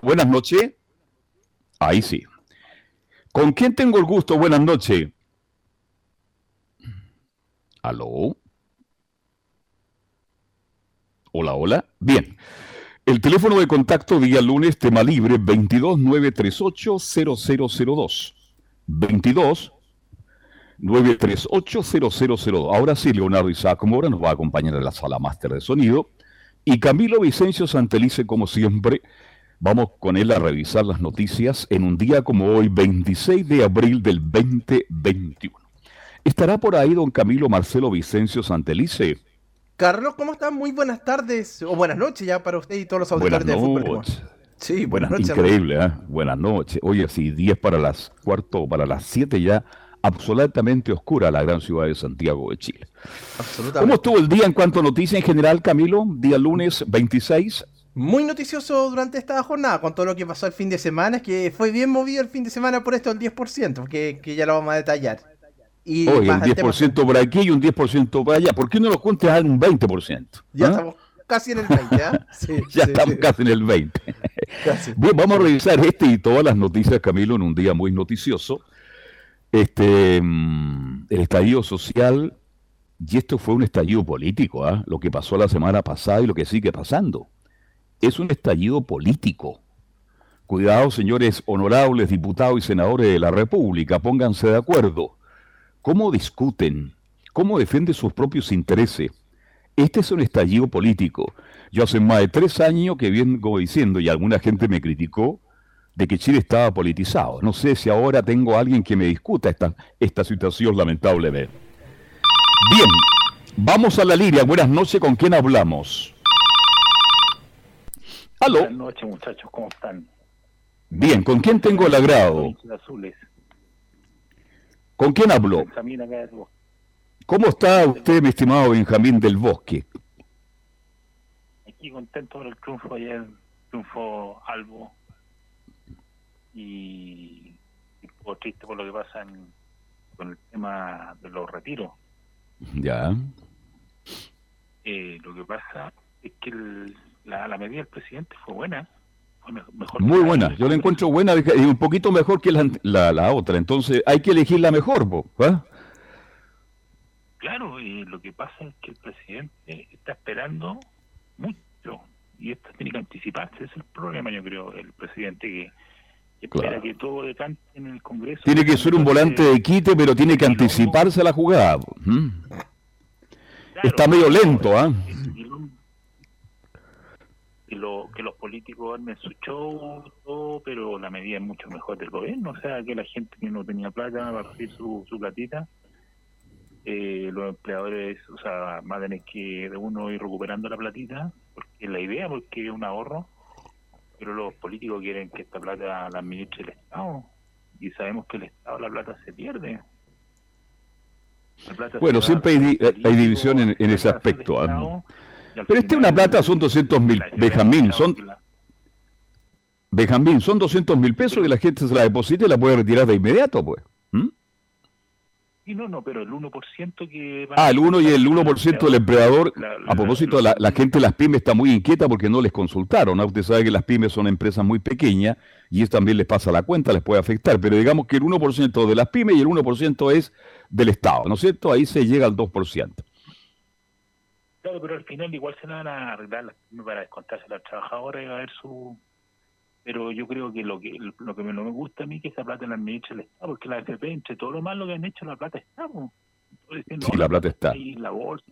Buenas noches. Ahí sí. ¿Con quién tengo el gusto? Buenas noches. ¿Aló? Hola, hola. Bien. El teléfono de contacto día lunes, tema libre, 22938-0002. 22 938-0002. Ahora sí, Leonardo Isaac Mora nos va a acompañar en la sala máster de sonido. Y Camilo Vicencio Santelice, como siempre, Vamos con él a revisar las noticias en un día como hoy, 26 de abril del 2021. ¿Estará por ahí don Camilo Marcelo Vicencio Santelice? Carlos, ¿cómo están? Muy buenas tardes, o buenas noches ya para usted y todos los auditores de fútbol. Sí, buenas, noches. Increíble, ¿eh? Buenas noches. Oye, sí, 10 para las cuarto, para las 7 ya, absolutamente oscura la gran ciudad de Santiago de Chile. ¿Cómo estuvo el día en cuanto a noticias en general, Camilo? Día lunes 26 muy noticioso durante esta jornada con todo lo que pasó el fin de semana, es que fue bien movido el fin de semana por esto del 10%, que, que ya lo vamos a detallar. Y Oye, un 10% por aquí y un 10% por allá. ¿Por qué no lo a un 20%? Ya ¿Ah? estamos casi en el 20, ¿ah? ya estamos casi en el 20. Bien, vamos a revisar este y todas las noticias, Camilo, en un día muy noticioso. Este, mm, el estallido social, y esto fue un estallido político, ¿ah? lo que pasó la semana pasada y lo que sigue pasando es un estallido político. Cuidado, señores honorables diputados y senadores de la República, pónganse de acuerdo. ¿Cómo discuten? ¿Cómo defienden sus propios intereses? Este es un estallido político. Yo hace más de tres años que vengo diciendo, y alguna gente me criticó, de que Chile estaba politizado. No sé si ahora tengo a alguien que me discuta esta, esta situación lamentablemente. Bien, vamos a la línea. Buenas noches, ¿con quién hablamos? Buenas noches, muchachos, ¿cómo están? Bien, ¿con quién tengo el agrado? ¿Con quién hablo? ¿Cómo está usted, mi estimado Benjamín del Bosque? Aquí contento por el triunfo ayer, triunfo Albo. Y, y poco triste por lo que pasa con el tema de los retiros. Ya. Eh, lo que pasa es que el, la, la medida del presidente fue buena. Muy buena, yo la encuentro buena y un poquito mejor que la, la, otra, entonces hay que elegir la mejor, ¿va? Claro, y lo que pasa es que el presidente está esperando mucho y esto tiene que anticiparse, ese es el problema, yo creo, el presidente que, espera que todo decante en el Congreso. Tiene que ser un volante de quite, pero tiene que anticiparse a la jugada. está medio lento, ¿ah? Que, lo, que los políticos armen su show, todo, pero la medida es mucho mejor del gobierno. O sea, que la gente que no tenía plata va a recibir su, su platita. Eh, los empleadores, o sea, van a tener que de uno ir recuperando la platita, porque es la idea, porque es un ahorro. Pero los políticos quieren que esta plata la administre el Estado. Y sabemos que el Estado la plata se pierde. bueno, siempre hay, hay, división en, en ese aspecto. Pero este una plata son 200 mil, Benjamín, son... Benjamín, son 200 mil pesos y la gente se la deposita y la puede retirar de inmediato, pues. ¿Mm? Y no, no, pero el 1% que... Ah, el 1 y el 1% del empleador. A propósito, la, la, gente de las pymes está muy inquieta porque no les consultaron. ¿no? Usted sabe que las pymes son empresas muy pequeñas y eso también les pasa la cuenta, les puede afectar. Pero digamos que el 1% de las pymes y el 1% es del Estado, ¿no es cierto? Ahí se llega al 2%. Claro, pero al final igual se van a arreglar para descontarse a los trabajadores y va a ver su pero yo creo que lo que lo que no me gusta a mí es que esa plata la administra el Estado, porque la AFP, entre todo lo malo que han hecho, la plata está. sí, la plata está. la bolsa,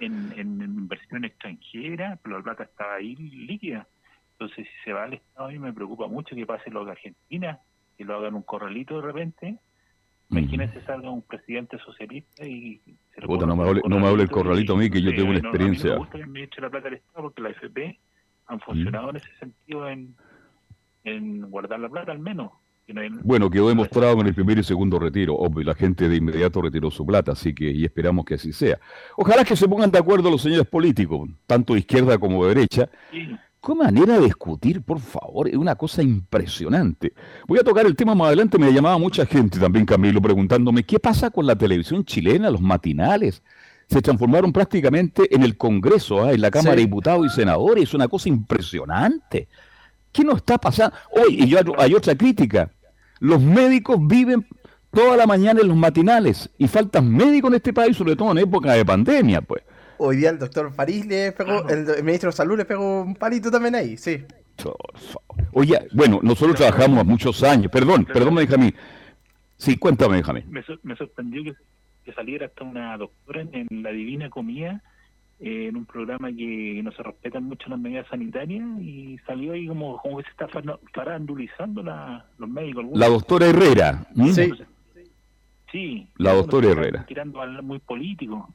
en, en, inversión extranjera, pero la plata está ahí líquida. Entonces, si se va al Estado, a mí me preocupa mucho que pase lo de Argentina, que lo hagan un corralito de repente. Imagínense salga un presidente socialista y... Puta, no me hable, no me hable el corralito a mí, que yo tengo una experiencia. No, me gusta que me eche la plata al Estado porque la AFP han funcionado en ese sentido en en guardar la plata al menos. Bueno, quedó demostrado en el primer y segundo retiro. Obvio, la gente de inmediato retiró su plata, así que y esperamos que así sea. Ojalá que se pongan de acuerdo los señores políticos, tanto de izquierda como de derecha. ¿Qué manera de discutir, por favor? Es una cosa impresionante. Voy a tocar el tema más adelante. Me llamaba mucha gente también, Camilo, preguntándome qué pasa con la televisión chilena, los matinales. Se transformaron prácticamente en el Congreso, ¿ah? en la Cámara de Diputados y Senadores. Es una cosa impresionante. ¿Qué nos está pasando? Hoy, y yo, hay otra crítica. Los médicos viven toda la mañana en los matinales y faltan médicos en este país, sobre todo en época de pandemia, pues. Hoy día el doctor París le pegó, el, ministro de Salud le pegó un palito también ahí, sí. Oye, bueno, nosotros trabajamos muchos años. Perdón, perdón, Benjamín. Sí, cuéntame, Benjamín. Me, me sorprendió que, que, saliera hasta una doctora en La Divina Comida eh, en un programa que no se respetan mucho las medidas sanitarias y salió ahí como, como que se está farandulizando la, los médicos. La doctora Herrera. Sí. sí. La doctora Herrera. Tirando al muy político.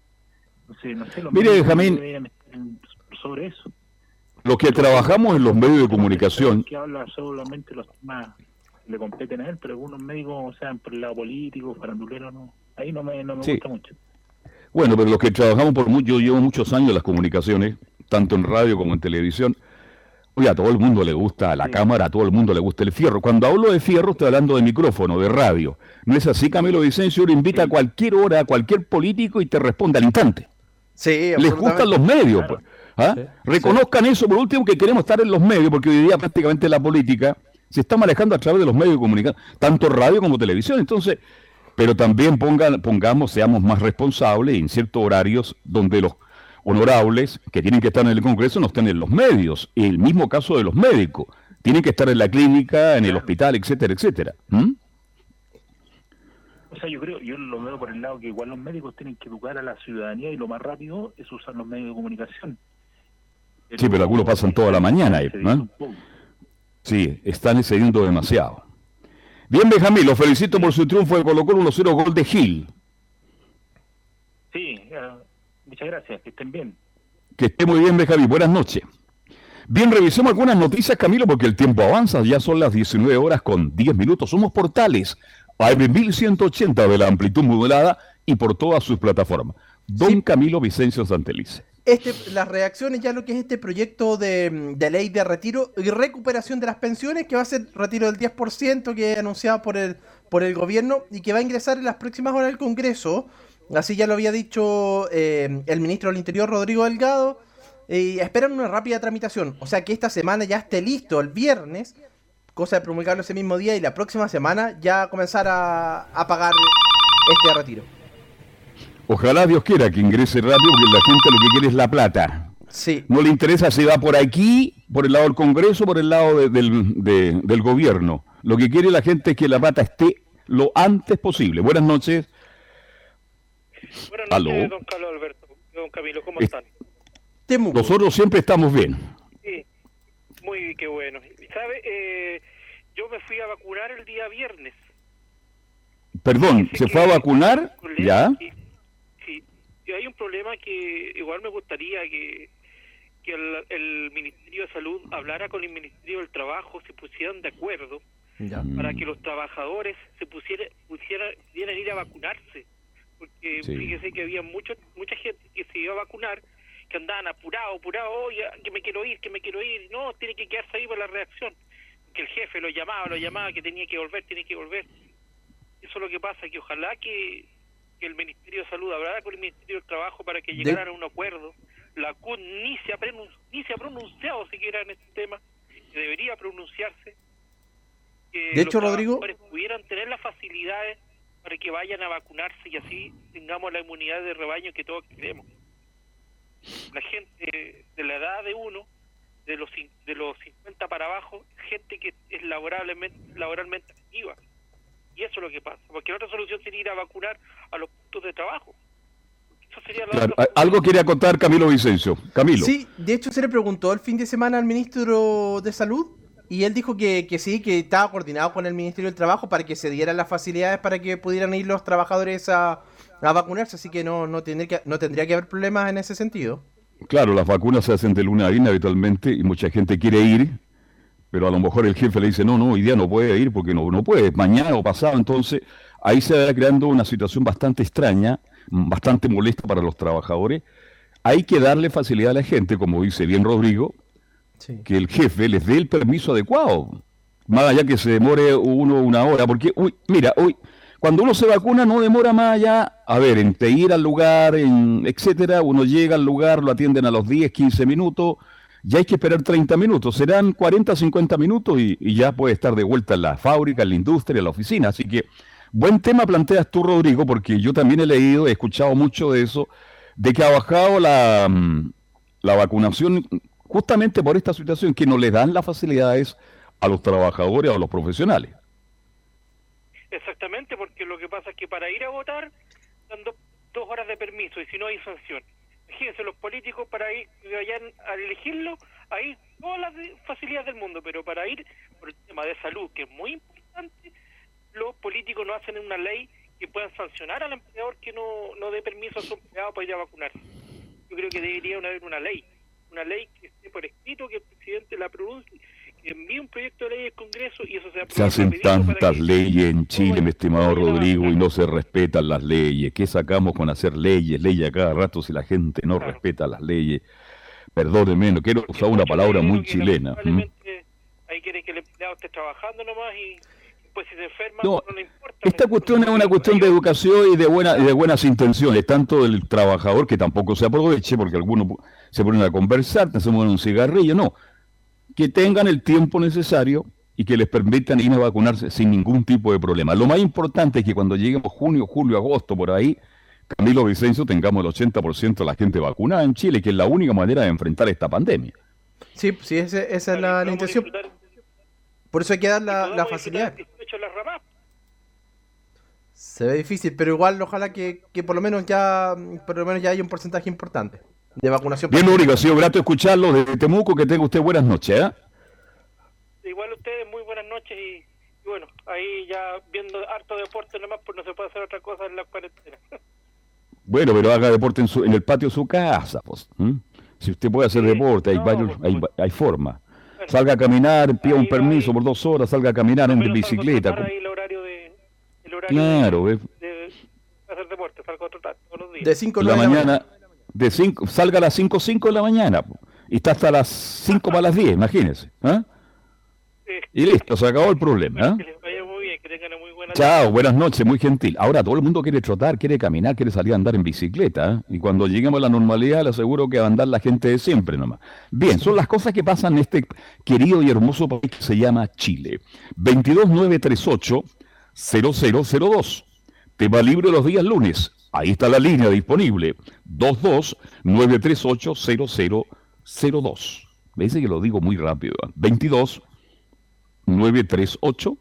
No sé, no sé, Mire, Benjamín. Sobre eso. Los que trabajamos en los medios de comunicación. Que habla solamente los temas le competen a él, pero algunos médicos, o sea, por el lado político, farandulero, no. Ahí no me, no me gusta mucho. Bueno, pero los que trabajamos por mucho, yo llevo muchos años en las comunicaciones, tanto en radio como en televisión. Oye, a todo el mundo le gusta la cámara, a todo el mundo le gusta el fierro. Cuando hablo de fierro, estoy hablando de micrófono, de radio. ¿No es así, Camilo Vicencio? Uno invita a cualquier hora a cualquier político y te responde al instante. Sí, Les gustan los medios. Pues. ¿ah? Reconozcan eso, por último, que queremos estar en los medios, porque hoy día prácticamente la política se está manejando a través de los medios de comunicación, tanto radio como televisión. Entonces, pero también pongan, pongamos, seamos más responsables en ciertos horarios donde los honorables que tienen que estar en el Congreso no estén en los medios. El mismo caso de los médicos. Tienen que estar en la clínica, en el hospital, etcétera, etcétera. ¿Mm? O sea, yo creo, yo lo veo por el lado que igual los médicos tienen que educar a la ciudadanía y lo más rápido es usar los medios de comunicación. sí, pero algunos pasan toda la mañana ahí, ¿no? Sí, están excediendo demasiado. Bien, Benjamín, lo felicito por su triunfo de Colo Colo 1-0 gol de Gil. Sí, uh, muchas gracias, que estén bien. Que esté muy bien, Benjamín. Buenas noches. Bien, revisemos algunas noticias, Camilo, porque el tiempo avanza. Ya son las 19 horas con 10 minutos. Somos portales AM 1180 de la amplitud modulada y por todas sus plataformas. Don Camilo Vicencio Santelice este, las reacciones ya lo que es este proyecto de, ley de retiro y recuperación de las pensiones, que va a ser retiro del 10% que anunciado por el, por el gobierno y que va a ingresar en las próximas horas al Congreso. Así ya lo había dicho eh, el ministro del Interior, Rodrigo Delgado. Y esperan una rápida tramitación. O sea que esta semana ya esté listo el viernes, cosa de promulgarlo ese mismo día, y la próxima semana ya comenzar a, a pagar este retiro. Ojalá Dios quiera que ingrese rápido, porque la gente lo que quiere es la plata. Sí. No le interesa si va por aquí, por el lado del Congreso, por el lado del, gobierno. Lo que quiere la gente es que la plata esté lo antes posible. Buenas noches. Buenas noches, don Carlos Alberto. Don Camilo, ¿cómo están? Nosotros siempre estamos bien. Sí, muy qué bueno. ¿Sabe? Eh, yo me fui a vacunar el día viernes. Perdón, ¿se fue a vacunar? ¿Ya? hay un problema que igual me gustaría que, que el, Ministerio de Salud hablara con el Ministerio del Trabajo, se pusieran de acuerdo para que los trabajadores se pusieran, pusieran, pudieran ir a vacunarse. Porque fíjese que había mucho, mucha gente que se iba a vacunar, que andaban apurados, apurados, oye, que me quiero ir, que me quiero ir. No, tiene que quedarse ahí por la reacción. Que el jefe lo llamaba, lo llamaba, que tenía que volver, tiene que volver. Eso es lo que pasa, que ojalá que, el Ministerio de Salud hablara con el Ministerio del Trabajo para que llegaran a un acuerdo. La CUT ni se, ha ni se ha pronunciado siquiera en este tema, debería pronunciarse. Que de hecho, Rodrigo... pudieran tener las facilidades para que vayan a vacunarse y así tengamos la inmunidad de rebaño que todos queremos. La gente de la edad de uno, de los de los 50 para abajo, gente que es laboralmente laboralmente activa. Y eso es lo que pasa, porque la otra solución sería ir a vacunar a los puntos de trabajo. algo quería contar Camilo Vicencio. Camilo. Sí, de hecho se le preguntó el fin de semana al ministro de Salud y él dijo que, que, sí, que estaba coordinado con el Ministerio del Trabajo para que se dieran las facilidades para que pudieran ir los trabajadores a, vacunarse, así que no, no, tendría que no tendría que haber problemas en ese sentido. Claro, las vacunas se hacen de luna a habitualmente y mucha gente quiere ir, pero a lo mejor el jefe le dice, no, no, hoy día no puede ir porque no, no puede, mañana o pasado, entonces ahí se va creando una situación bastante extraña, bastante molesta para los trabajadores. Hay que darle facilidad a la gente, como dice bien Rodrigo, que el jefe les dé el permiso adecuado. Más allá que se demore uno una hora, porque, uy, mira, uy, cuando uno se vacuna no demora más allá, a ver, entre ir al lugar, en, etcétera, uno llega al lugar, lo atienden a los 10, 15 minutos, ya hay que esperar 30 minutos, serán 40, 50 minutos y, ya puede estar de vuelta en la fábrica, en la industria, en la oficina. Así que, buen tema planteas tú, Rodrigo, porque yo también he leído, he escuchado mucho de eso, de que ha bajado la, mm, la vacunación justamente por esta situación que no le dan las facilidades a los trabajadores o a los profesionales. Exactamente, porque lo que pasa es que para ir a votar dan dos horas de permiso y si no hay sanción. Fíjense, los políticos para ir vayan a elegirlo, hay todas las facilidades del mundo, pero para ir por el tema de salud, que es muy importante, los políticos no hacen una ley que puedan sancionar al empleador que no, no dé permiso a su empleado para ir a vacunarse. Yo creo que debería haber una ley una ley que esté por escrito, que el presidente la pronuncie, que envíe un proyecto de ley al Congreso y eso sea Se hacen tantas leyes en Chile, mi estimado Rodrigo, y no se respetan las leyes. ¿Qué sacamos con hacer leyes, leyes a cada rato si la gente no respeta las leyes? Perdóneme, no quiero usar una palabra muy chilena. Ahí quiere que el empleado esté trabajando nomás y pues si se enferma no, le importa. Esta cuestión es una cuestión de educación y de, buena, y de buenas intenciones, tanto del trabajador que tampoco se aproveche, porque algunos se ponen a conversar, se ponen un cigarrillo, no. Que tengan el tiempo necesario y que les permitan ir a vacunarse sin ningún tipo de problema. Lo más importante es que cuando lleguemos junio, julio, agosto, por ahí, Camilo Vicencio, tengamos el 80% de la gente vacunada en Chile, que es la única manera de enfrentar esta pandemia. Sí, sí, esa, es la, intención. Por eso hay que dar la, facilidad. Se ve difícil, pero igual ojalá que, por lo menos ya por lo menos ya haya un porcentaje importante de vacunación. Bien, Único, ha sido grato escucharlo desde Temuco, que tenga usted buenas noches. ¿eh? Igual ustedes, muy buenas noches y, bueno, ahí ya viendo harto deporte nomás, pues no se puede hacer otra cosa en la cuarentena. Bueno, pero haga deporte en, su, en el patio de su casa, pues. Si usted puede hacer deporte, hay, varios, hay, hay forma. Salga a caminar, pida un permiso por dos horas, salga a caminar en bicicleta. el horario de, el horario claro, de, de, hacer deporte, salgo a trotar todos los días. De 5 a la mañana de cinco, salga a las 5 5 de la mañana y está hasta las 5 para las 10, imagínense. ¿ah? Y listo, se acabó el problema. ¿Ah? Chao, buenas noches, muy gentil. Ahora todo el mundo quiere trotar, quiere caminar, quiere salir a andar en bicicleta. ¿ah? Y cuando lleguemos a la normalidad, le aseguro que va a andar la gente de siempre nomás. Bien, son las cosas que pasan en este querido y hermoso país que se llama Chile. 22938 0002. Tema libre los días lunes. Ahí está la línea disponible. 22-938-0002. Me dice que lo digo muy rápido. 22 938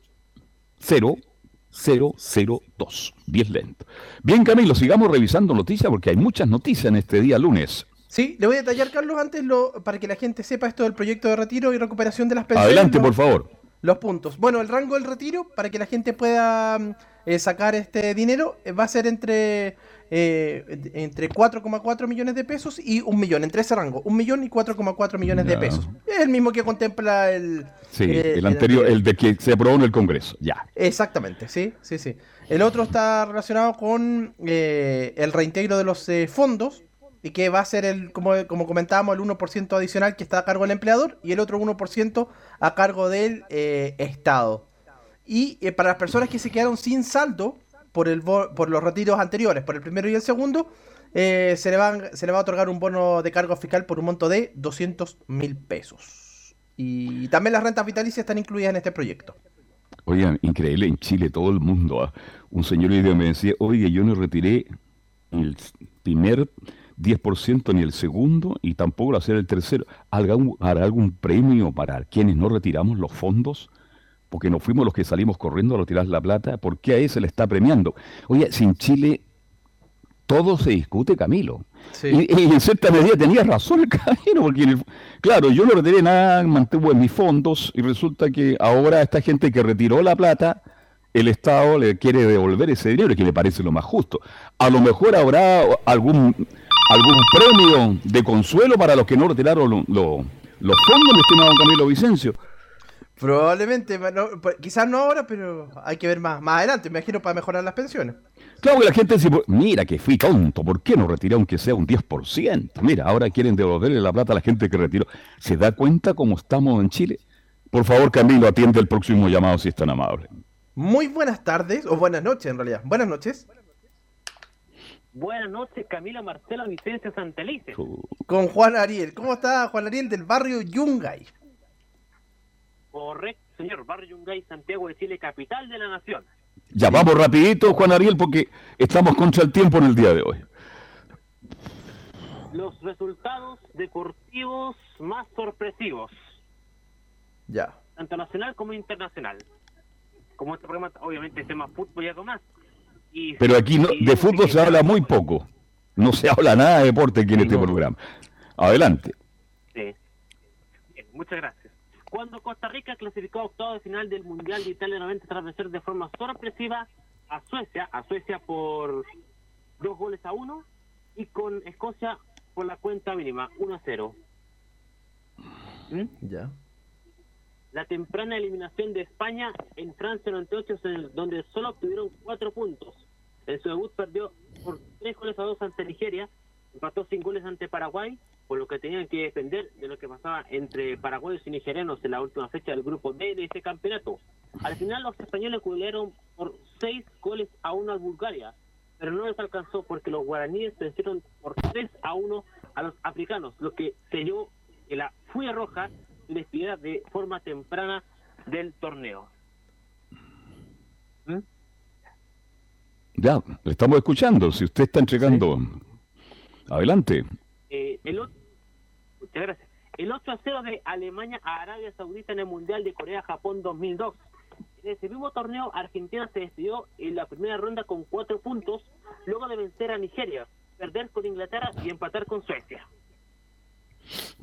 0002. Bien lento. Bien, Camilo, sigamos revisando noticias porque hay muchas noticias en este día lunes. Sí, le voy a detallar, Carlos, antes lo, para que la gente sepa esto del proyecto de retiro y recuperación de las pensiones. Adelante, por favor. Los puntos. Bueno, el rango del retiro, para que la gente pueda eh, sacar este dinero, eh, va a ser entre eh, entre 4,4 millones de pesos y un millón, entre ese rango, un millón y 4,4 millones de pesos. Es el mismo que contempla el... Sí, eh, el, anterior, el, de que se aprobó en el Congreso, ya. Exactamente, sí, sí, sí. El otro está relacionado con eh, el reintegro de los fondos y que va a ser, el como, como comentábamos, el 1% adicional que está a cargo del empleador y el otro 1% a cargo del Estado. Y eh, para las personas que se quedaron sin saldo por, el por los retiros anteriores, por el primero y el segundo, eh, se, le van, se le va a otorgar un bono de cargo fiscal por un monto de 200 mil pesos. Y también las rentas vitalicias están incluidas en este proyecto. Oigan, increíble, en Chile todo el mundo. ¿ah? Un señor me decía, oye, yo no retiré el primer 10% ni el segundo y tampoco hacer el tercero. ¿Hará, algún premio para quienes no retiramos los fondos? Porque no fuimos los que salimos corriendo a retirar la plata. ¿Por qué a ese se le está premiando? Oye, sin Chile todo se discute, Camilo. Y, en cierta medida tenía razón el Camilo, porque claro, yo no retiré nada, mantuve mis fondos y resulta que ahora esta gente que retiró la plata, el Estado le quiere devolver ese dinero, que me parece lo más justo. A lo mejor habrá algún algún premio de consuelo para los que no retiraron los fondos, mi estimado Camilo Vicencio. Probablemente, quizás no ahora, pero hay que ver más, más adelante, me imagino, para mejorar las pensiones. Claro que la gente dice, mira que fui tonto, ¿por qué no retiré aunque sea un 10%? Mira, ahora quieren devolverle la plata a la gente que retiró. ¿Se da cuenta cómo estamos en Chile? Por favor, Camilo, atiende el próximo llamado si es tan amable. Muy buenas tardes, o buenas noches en realidad. Buenas noches. Buenas noches, Camila Marcela Vicencia Santelice. Con Juan Ariel. ¿Cómo está Juan Ariel del barrio Yungay? Correcto, señor. Barrio Yungay, Santiago de Chile, capital de la nación. Ya vamos rapidito, Juan Ariel, porque estamos contra el tiempo en el día de hoy. Los resultados deportivos más sorpresivos. Ya. Tanto nacional como internacional. Como este programa, obviamente, es tema fútbol y algo más. Pero aquí no, de fútbol se habla muy poco. No se habla nada de deporte aquí en este programa. Adelante. Sí. muchas gracias. Cuando Costa Rica clasificó a octavo de final del Mundial de Italia 90 tras vencer de forma sorpresiva a Suecia, a Suecia por dos goles a uno y con Escocia por la cuenta mínima, 1 a 0. ¿Mm? Ya la temprana eliminación de España en Francia 98, donde solo obtuvieron cuatro puntos. En su debut perdió por tres goles a dos ante Nigeria, empató sin goles ante Paraguay, por lo que tenían que depender de lo que pasaba entre paraguayos y nigerianos en la última fecha del grupo D de este campeonato. Al final los españoles golearon por seis goles a uno al Bulgaria, pero no les alcanzó porque los guaraníes vencieron por tres a uno a los africanos, lo que selló que la furia roja despidida de forma temprana del torneo. ¿Mm? Ya, le estamos escuchando. Si usted está entregando, adelante. Eh, el, muchas gracias. El 8 a 0 de Alemania a Arabia Saudita en el Mundial de Corea-Japón 2002. En ese mismo torneo, Argentina se despidió en la primera ronda con cuatro puntos, luego de vencer a Nigeria, perder con Inglaterra y empatar con Suecia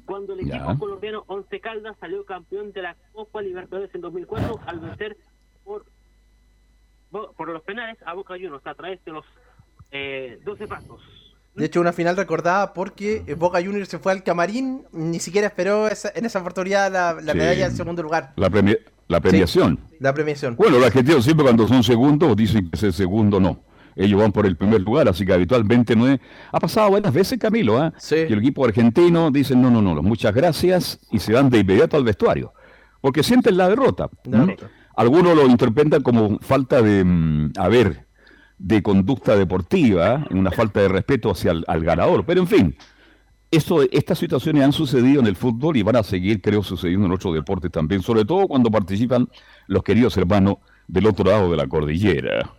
cuando el equipo colombiano Once Caldas salió campeón de la Copa Libertadores en 2004 al vencer por, por los penales a Boca Juniors a través de los eh, 12 pasos. De hecho, una final recordada porque Boca Juniors se fue al camarín, ni siquiera esperó en esa oportunidad la, medalla en segundo lugar. La, la premiación. la premiación. Bueno, la gente siempre cuando son segundos dicen que es el segundo no ellos van por el primer lugar, así que habitualmente no es... Ha pasado buenas veces, Camilo, ¿eh? Sí. Y el equipo argentino dice, no, no, no, muchas gracias, y se van de inmediato al vestuario, porque sienten la derrota. Algunos lo interpretan como falta de, mm, a ver, de conducta deportiva, una falta de respeto hacia el al ganador, pero en fin, eso, estas situaciones han sucedido en el fútbol y van a seguir, creo, sucediendo en otros deportes también, sobre todo cuando participan los queridos hermanos del otro lado de la cordillera.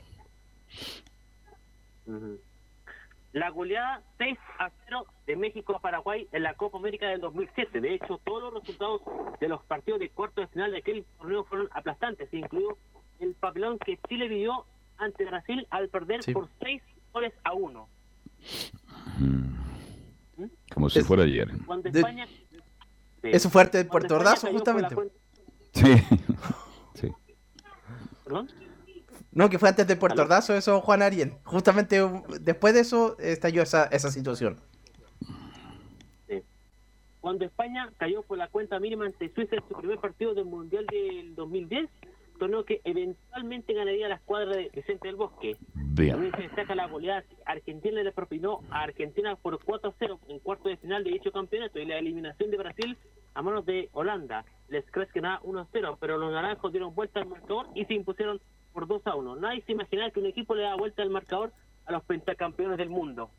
La goleada 6 a 0 de México a Paraguay en la Copa América del 2007. De hecho, todos los resultados de los partidos de cuarto de final de aquel torneo fueron aplastantes, incluido el papelón que Chile vivió ante Brasil al perder por 6 goles a 1. ¿Mm? Como si fuera ayer. Cuando España, Eso fue arte de Puerto Ordazo, justamente. Sí. sí. ¿Perdón? No, que fue antes del Puerto Ordazo eso, Juan Ariel. Justamente después de eso estalló esa, esa situación. Cuando España cayó por la cuenta mínima ante Suiza en su primer partido del Mundial del 2010, torneo que eventualmente ganaría la escuadra de Vicente del Bosque. También se destaca la goleada Argentina le propinó a Argentina por 4-0 en cuarto de final de dicho campeonato y la eliminación de Brasil a manos de Holanda. Les crees que nada 1-0, pero los naranjos dieron vuelta al marcador y se impusieron por 2-1. Nadie se imaginaba que un equipo le da vuelta al marcador a los pentacampeones del mundo.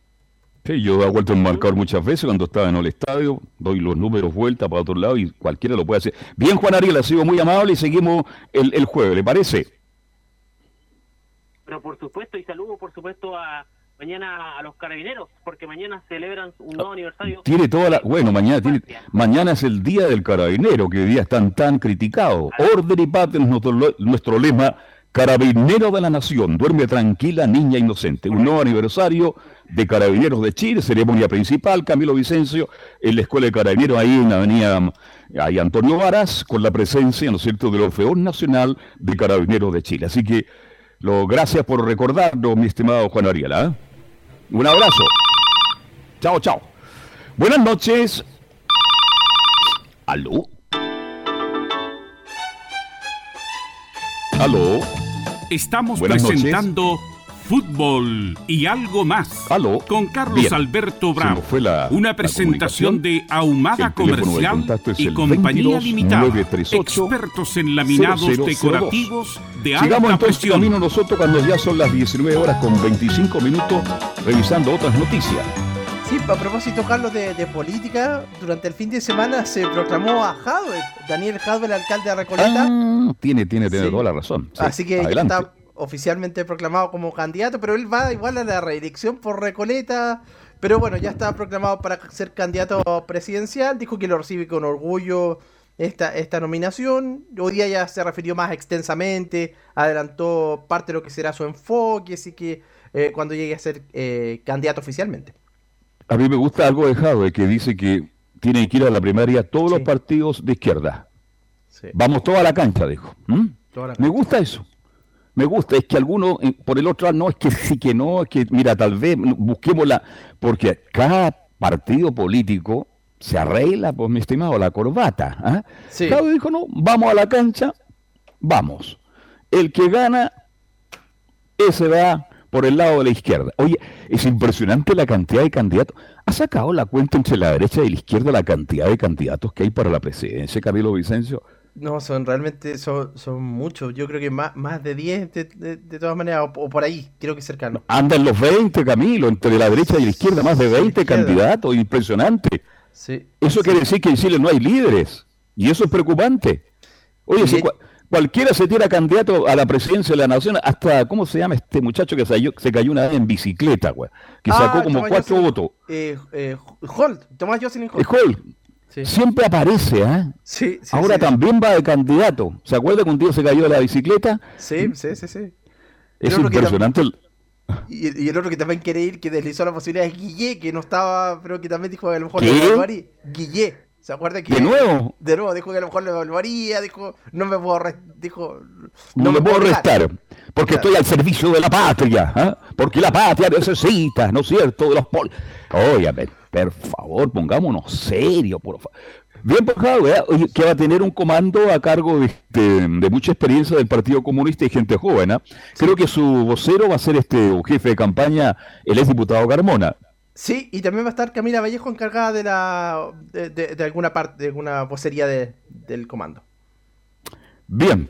Sí, yo he vuelto el marcador muchas veces cuando estaba en el estadio, doy los números vuelta para otro lado y cualquiera lo puede hacer. Bien, Juan Ariel, ha sido muy amable y seguimos el, el jueves, ¿le parece? Pero por supuesto, y saludo por supuesto a mañana a los carabineros, porque mañana celebran un nuevo aniversario. Tiene toda la. Bueno, mañana, tiene, mañana es el día del carabinero, que hoy día están tan criticados. Orden y patria es nuestro, nuestro lema. Carabinero de la Nación, duerme tranquila, niña inocente. Un nuevo aniversario de Carabineros de Chile, ceremonia principal, Camilo Vicencio, en la Escuela de Carabineros, ahí en la avenida ahí Antonio Varas, con la presencia, ¿no es cierto?, del Orfeón Nacional de Carabineros de Chile. Así que, lo, gracias por recordarlo, mi estimado Juan Ariela. ¿eh? Un abrazo. Chao, chao. Buenas noches. ¿Aló? ¿Aló? Estamos presentando fútbol y algo más. ¿Aló? Con Carlos Alberto Bravo. una presentación de Ahumada Comercial y Compañía Limitada. expertos en laminados decorativos de alta Sigamos entonces presión. camino nosotros cuando ya son las 19 horas con 25 minutos revisando otras noticias. Sí, a propósito, Carlos, de, de, política, durante el fin de semana se proclamó a Jadwe, Daniel Jadwe, el alcalde de Recoleta. Ah, tiene, tiene, tiene sí. toda la razón. Sí, Así que ya está oficialmente proclamado como candidato, pero él va igual a la reelección por Recoleta. Pero bueno, ya está proclamado para ser candidato presidencial. Dijo que lo recibe con orgullo esta, esta nominación. Hoy día ya se refirió más extensamente, adelantó parte de lo que será su enfoque, así que eh, cuando llegue a ser eh, candidato oficialmente. A mí me gusta algo de Jadwe que dice que tiene que ir a la primaria todos sí. los partidos de izquierda. Sí. Vamos toda la cancha, dijo. ¿Mm? Toda la cancha. Me gusta eso. Me gusta, es que algunos, por el otro lado, no, es que sí que no, es que, mira, tal vez busquemos la. Porque cada partido político se arregla, pues, mi estimado, la corbata. ¿eh? Sí. Dijo, no, vamos a la cancha, vamos. El que gana, ese va por el lado de la izquierda. Oye, es impresionante la cantidad de candidatos. ¿Ha sacado la cuenta entre la derecha y la izquierda la cantidad de candidatos que hay para la presidencia, Camilo Vicencio? No, son realmente son, son muchos. Yo creo que más, más de 10 de, de, de todas maneras, o, o, por ahí, creo que cercano. Andan los 20, Camilo, entre la derecha y la izquierda, más de 20 candidatos, impresionante. Sí, eso sí. quiere decir que en Chile no hay líderes, y eso es preocupante. Oye, si, cualquiera se tira candidato a la presidencia de la nación, hasta, ¿cómo se llama este muchacho que se, cayó, se cayó una vez en bicicleta, güey? Que ah, sacó como Tomás cuatro votos. Eh, eh, Holt, Tomás Jocelyn Holt. Holt. Sí. Siempre aparece, ¿eh? Sí, sí, Ahora sí. también va de candidato. ¿Se acuerda que un tío se cayó de la bicicleta? Sí, sí, sí, sí. Es impresionante. El... Y, el otro que también quiere ir, que deslizó la posibilidad es Guillé, que no estaba, pero que también dijo que a lo mejor le evaluaría. Guillé. ¿Se acuerda que ¿De nuevo? De nuevo, dijo que a lo mejor le evaluaría, dijo, no me puedo dijo, no, no me, puedo restar, porque claro. estoy al servicio de la patria, ¿eh? porque la patria necesita, ¿no es cierto? De los pol Óyame, por favor, pongámonos serios, por favor. Bien, por favor, ¿eh? que va a tener un comando a cargo de, de, de, mucha experiencia del Partido Comunista y gente joven. ¿eh? Creo que su vocero va a ser este jefe de campaña, el exdiputado Carmona. Sí, y también va a estar Camila Vallejo encargada de la de, alguna parte, de alguna vocería de, del comando. Bien.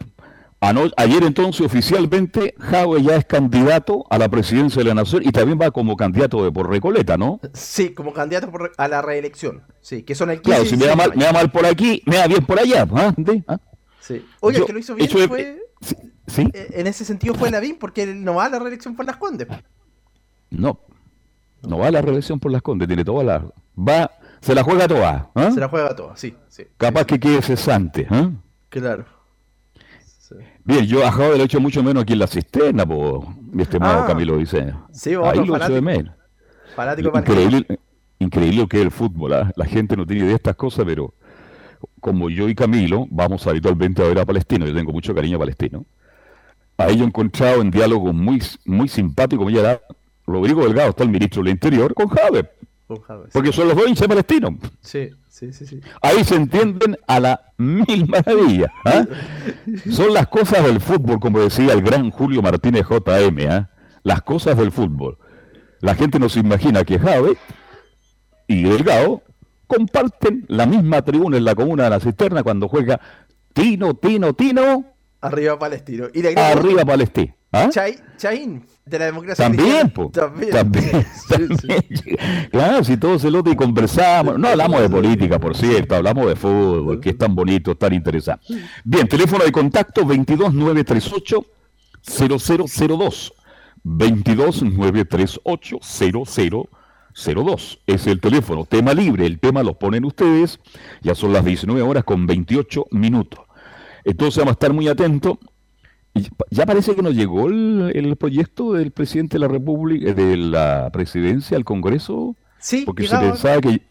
Ano ayer entonces oficialmente Jadwe ya es candidato a la presidencia de la nación y también va como candidato de por Recoleta, ¿no? Sí, como candidato por, a la reelección. Sí, que son el 15 Claro, si me da, mal, me da mal por aquí, me da bien por allá. ¿ah? ¿Ah? Sí. Oye, el que lo hizo bien fue... Sí, sí. Eh, En ese sentido fue Lavín, porque él no va a la reelección por las Condes. No, no va a la reelección por las Condes, tiene toda la... Va, se la juega toda. ¿eh? Se la juega toda, sí. sí Capaz sí, que quede cesante. ¿eh? Claro. Bien, yo a Jado lo he hecho mucho menos aquí en la cisterna, po, mi estimado ah, Camilo dice. Sí, Ahí lo hecho de menos. Fanático increíble, increíble que es el fútbol. ¿eh? La gente no tiene idea de estas cosas, pero como yo y Camilo vamos habitualmente a ver a Palestino, yo tengo mucho cariño a Palestino. Ahí yo he encontrado en diálogos muy, muy simpáticos, como ya era Rodrigo Delgado, está el ministro del Interior, con Javier. Porque son los dos hinchas palestinos. Sí, Ahí se entienden a la mil maravillas. ¿eh? son las cosas del fútbol, como decía el gran Julio Martínez JM. ¿eh? Las cosas del fútbol. La gente no se imagina que Jave y Delgado comparten la misma tribuna en la comuna de la cisterna cuando juega Tino, Tino, Tino. Arriba Palestino. Y Arriba Palestino. ¿Ah? Chain, de la democracia también, también, también, claro, si todos el otro y conversamos, no hablamos de política, por cierto, hablamos de fútbol, que es tan bonito, tan interesante. Bien, teléfono de contacto 22938 0002 22938 0002 es el teléfono, tema libre, el tema lo ponen ustedes, ya son las 19 horas con 28 minutos. Entonces vamos a estar muy atentos ya parece que nos llegó el, proyecto del presidente de la República, de la presidencia al Congreso. Sí, porque se pensaba que.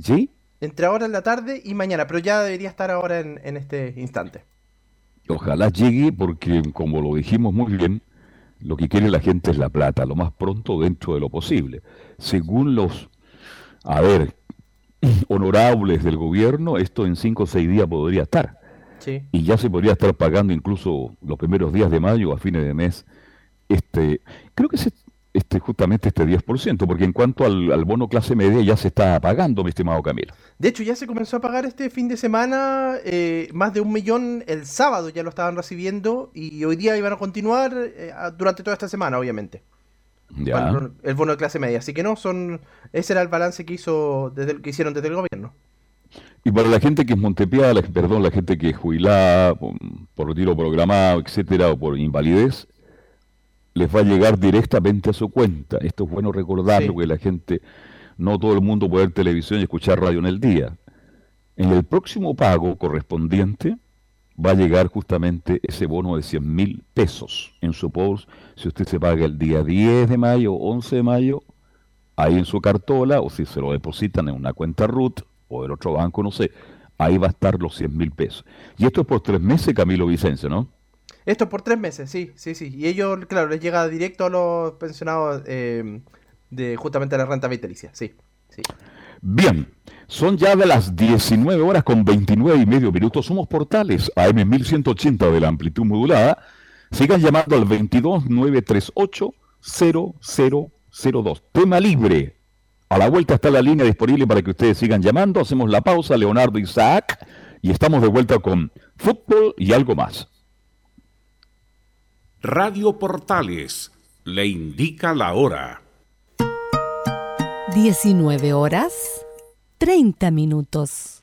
¿Sí? Entre ahora en la tarde y mañana, pero ya debería estar ahora en, en este instante. Ojalá llegue, porque como lo dijimos muy bien, lo que quiere la gente es la plata, lo más pronto dentro de lo posible. Según los, a ver, honorables del gobierno, esto en cinco o seis días podría estar. Y ya se podría estar pagando incluso los primeros días de mayo a fines de mes. Este, creo que es este, justamente este 10%, porque en cuanto al, bono clase media ya se está pagando, mi estimado Camilo. De hecho, ya se comenzó a pagar este fin de semana, eh, más de un millón el sábado ya lo estaban recibiendo y hoy día iban a continuar eh, durante toda esta semana, obviamente. Ya. el bono de clase media. Así que no, son ese era el balance que hizo desde que hicieron desde el gobierno. Y para la gente que es montepiada, perdón, la gente que es jubilada por, retiro programado, etcétera, o por invalidez, les va a llegar directamente a su cuenta. Esto es bueno recordarlo, que la gente, no todo el mundo puede ver televisión y escuchar radio en el día. En el próximo pago correspondiente va a llegar justamente ese bono de 100 mil pesos en su post. Si usted se paga el día 10 de mayo o 11 de mayo, ahí en su cartola, o si se lo depositan en una cuenta RUT, o del otro banco, no sé, ahí va a estar los 100 mil pesos. Y esto es por tres meses, Camilo Vicencio, ¿no? Esto es por tres meses, sí, sí, sí. Y ellos, claro, les llega directo a los pensionados eh, de justamente la renta vitalicia, sí, sí. Bien, son ya de las 19 horas con 29 y medio minutos. Somos portales AM 1180 de la amplitud modulada. Sigan llamando al 22938 0002. Tema libre a la vuelta está la línea disponible para que ustedes sigan llamando. Hacemos la pausa, Leonardo Isaac, y estamos de vuelta con fútbol y algo más. Radio Portales le indica la hora. 19 horas 30 minutos.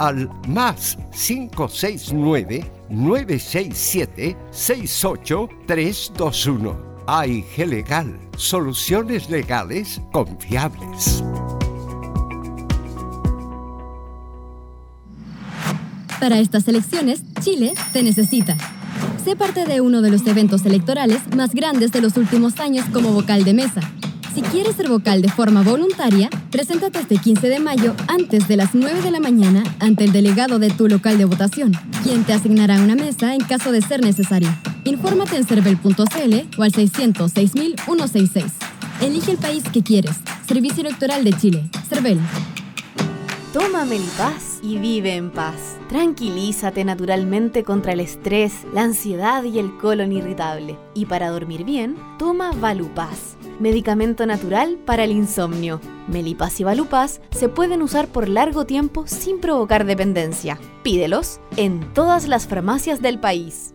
al más 569 967-68321. AIG Legal, soluciones legales confiables. Para estas elecciones, Chile te necesita. Sé parte de uno de los eventos electorales más grandes de los últimos años como vocal de mesa si quieres ser vocal de forma voluntaria, preséntate este 15 de mayo antes de las 9 de la mañana ante el delegado de tu local de votación, quien te asignará una mesa en caso de ser necesario. Infórmate en cervel.cl o al 606.166. Elige el país que quieres. Servicio Electoral de Chile. Cervel. Toma Melipaz y vive en paz. Tranquilízate naturalmente contra el estrés, la ansiedad y el colon irritable. Y para dormir bien, toma Valupaz medicamento natural para el insomnio. Melipaz y Valupaz se pueden usar por largo tiempo sin provocar dependencia. Pídelos en todas las farmacias del país.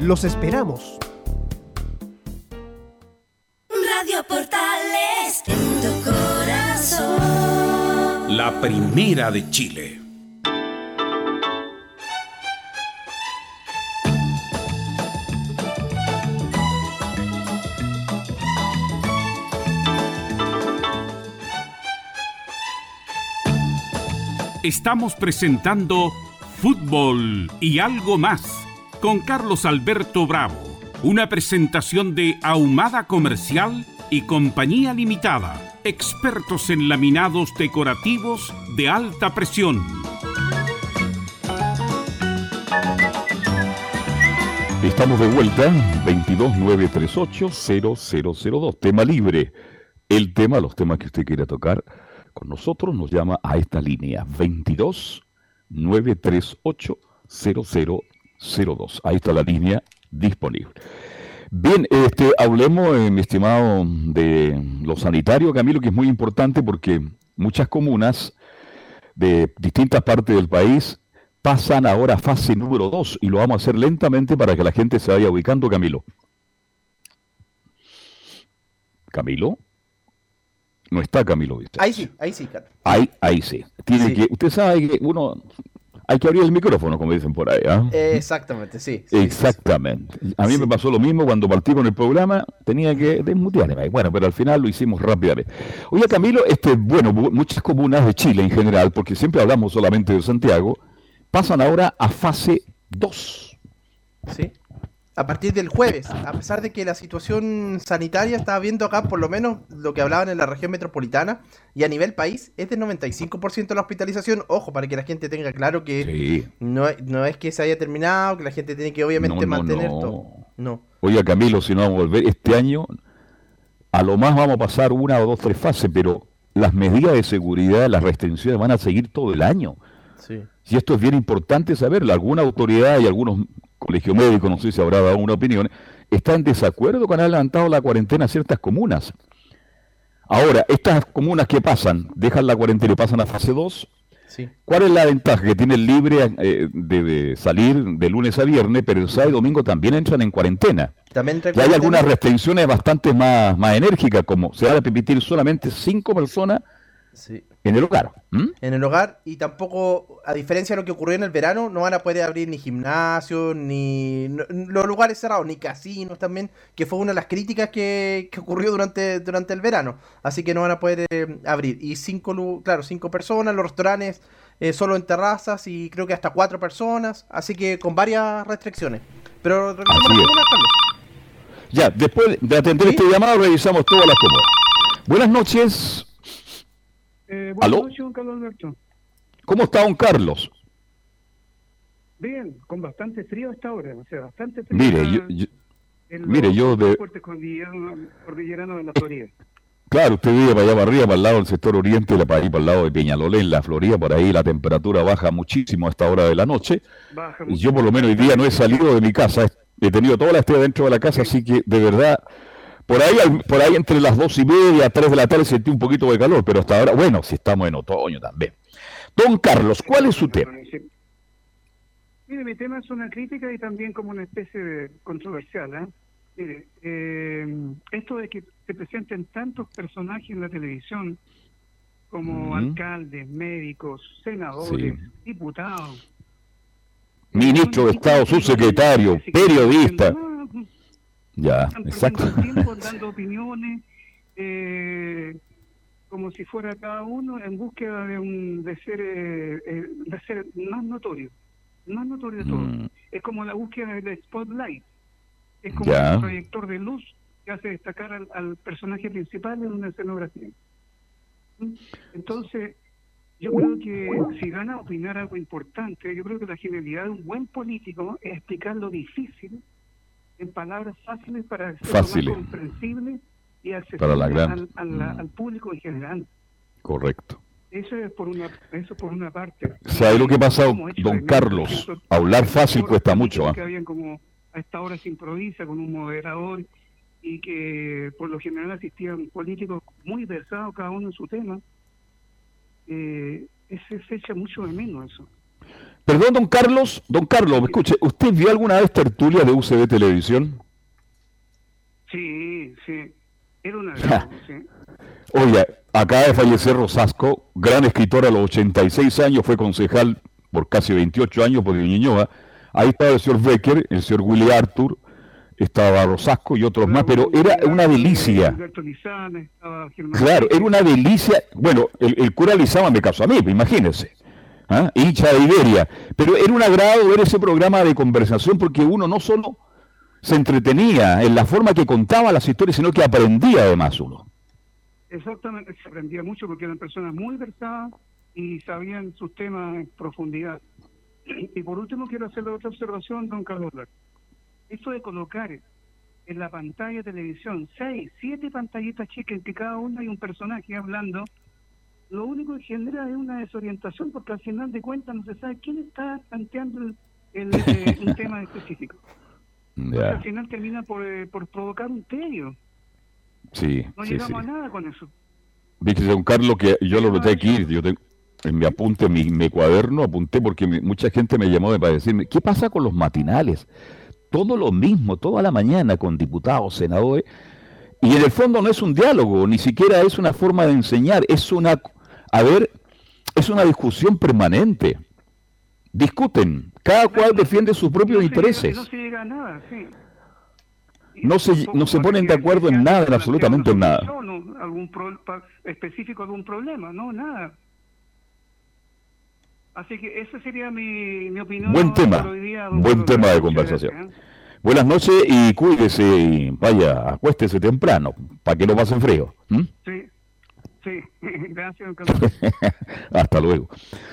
Los esperamos. Radio Portales en tu corazón. La primera de Chile. Estamos presentando Fútbol y algo más con Carlos Alberto Bravo. Una presentación de Ahumada Comercial y Compañía Limitada, expertos en laminados decorativos de alta presión. Estamos de vuelta, 22938-0002, tema libre. El tema, los temas que usted quiera tocar con nosotros, nos llama a esta línea, 22 938 02. Ahí está la línea disponible. Bien, este, hablemos, eh, mi estimado, de lo sanitario, Camilo, que es muy importante porque muchas comunas de distintas partes del país pasan ahora a fase número 2 y lo vamos a hacer lentamente para que la gente se vaya ubicando, Camilo. Camilo. No está Camilo, ¿viste? Ahí sí, ahí sí, Carlos. Ahí, ahí sí. Tiene que, usted sabe que uno hay que abrir el micrófono, como dicen por ahí. ¿ah? exactamente, sí. Exactamente. A mí me pasó lo mismo cuando partí con el programa, tenía que desmutearme. Bueno, pero al final lo hicimos rápidamente. Oye, Camilo, este, bueno, muchas comunas de Chile en general, porque siempre hablamos solamente de Santiago, pasan ahora a fase 2. Sí a partir del jueves, a pesar de que la situación sanitaria estaba viendo acá, por lo menos lo que hablaban en la región metropolitana y a nivel país, es del 95% de la hospitalización. Ojo, para que la gente tenga claro que no, no, es que se haya terminado, que la gente tiene que obviamente mantener todo. No. Oiga, Camilo, si no vamos a volver este año, a lo más vamos a pasar una o dos, tres fases, pero las medidas de seguridad, las restricciones van a seguir todo el año. Sí. Y esto es bien importante saberlo. Alguna autoridad y algunos colegio médico, no sé si habrá dado una opinión, está en desacuerdo con haber levantado la cuarentena a ciertas comunas. Ahora, estas comunas que pasan, dejan la cuarentena y pasan a fase 2, ¿cuál es la ventaja? Que tienen libre eh, de, salir de lunes a viernes, pero el sábado y domingo también entran en cuarentena. ¿También y hay algunas restricciones bastante más, más enérgicas, como se va a permitir solamente cinco personas en el hogar. En el hogar y tampoco, a diferencia de lo que ocurrió en el verano, no van a poder abrir ni gimnasios, ni los lugares cerrados, ni casinos también, que fue una de las críticas que, ocurrió durante, durante el verano. Así que no van a poder eh, abrir. Y cinco, claro, cinco personas, los restaurantes eh, solo en terrazas y creo que hasta cuatro personas. Así que con varias restricciones. Pero Ya, después de atender este llamado, revisamos todas las comunas. Buenas noches. Eh, buenas noches, don Carlos Alberto. ¿Cómo está don Carlos? Bien, con bastante frío a esta hora, o sea, bastante frío. Mire, yo, mire, yo de... Cordillerano de la Florida. Claro, usted vive para allá para arriba, para el lado del sector oriente, para ahí para el lado de Peñalolén, en la Florida, por ahí la temperatura baja muchísimo a esta hora de la noche. Baja yo por lo menos hoy día no he salido de mi casa, he tenido toda la estrella dentro de la casa, así que de verdad por ahí, por ahí entre las dos y media, tres de la tarde sentí un poquito de calor, pero hasta ahora, bueno, si estamos en otoño también. Don Carlos, ¿cuál es su tema? Mire, mi tema es una crítica y también como una especie de controversial. ¿eh? Mire, eh, esto de que se presenten tantos personajes en la televisión, como alcaldes, médicos, senadores, diputados. Ministro de Estado, subsecretario, periodista. Ya, exacto. dando opiniones, eh, como si fuera cada uno en búsqueda de un de ser eh, eh, de ser más notorio, más notorio de todo. Mm. Es como la búsqueda del spotlight. Es como Ya. un proyector de luz que hace destacar al, al personaje principal en una escenografía. Entonces, yo creo que si van a opinar algo importante, yo creo que la genialidad de un buen político es explicar lo difícil en palabras fáciles para más comprensible y accesible Para la gran- al, al- Mm. al público en general. Correcto. Eso es por una, eso por una parte. ¿Sabe lo que pasa, don Carlos? Hablar fácil cuesta mucho. ¿ah? Que habían como a esta hora se improvisa con un moderador y que por lo general asistían políticos muy versados cada uno en su tema. Eh, ese se echa mucho de menos eso. Perdón, don Carlos. Don Carlos, escuche, ¿usted vio alguna vez tertulia de UCB Televisión? Sí, sí. Era una gran, sí. Oye, acaba de fallecer Rosasco, gran escritor a los 86 años, fue concejal por casi 28 años por Ñuñoa. Ahí estaba el señor Becker, el señor Willy Arthur, estaba Rosasco y otros más, pero era una delicia. Lizana, Claro, era una delicia. Bueno, el, el cura Lizama me casó a mí, imagínense. ¿Ah? Hincha de Iberia. Pero era un agrado ver ese programa de conversación porque uno no solo se entretenía en la forma que contaba las historias, sino que aprendía además uno. Exactamente, se aprendía mucho porque eran personas muy versadas y sabían sus temas en profundidad. Y por último quiero hacerle otra observación, don Carlos. Esto de colocar en la pantalla de televisión seis, siete pantallitas chicas en que cada una hay un personaje hablando, lo único que genera es una desorientación porque al final de cuentas no se sabe quién está planteando el, el, eh, un tema específico. Al final termina por, eh, por provocar un tedio. sí, No sí, sí. llegamos a nada con eso. Dice don Carlos que yo lo noté aquí, yo tengo en mi apunte, en mi, mi cuaderno, apunté porque me- mucha gente me llamó para decirme, ¿qué pasa con los matinales? Todo lo mismo, toda la mañana con diputados, senadores, y en el fondo no es un diálogo, ni siquiera es una forma de enseñar, es una, a ver, es una discusión permanente. Discuten, cada cual defiende sus propios No se llega- intereses. no se llega a nada, sí. No se, no se ponen de acuerdo en nada, en absolutamente en nada. Algún pro- específico algún problema, no, nada. Así que esa sería mi, mi opinión. Buen tema, hoy día, buen tema de conversación. gracias, ¿eh? Buenas noches y cuídese y vaya, acuéstese temprano, para que no pasen frío. Sí, sí, gracias, Carlos. Hasta luego.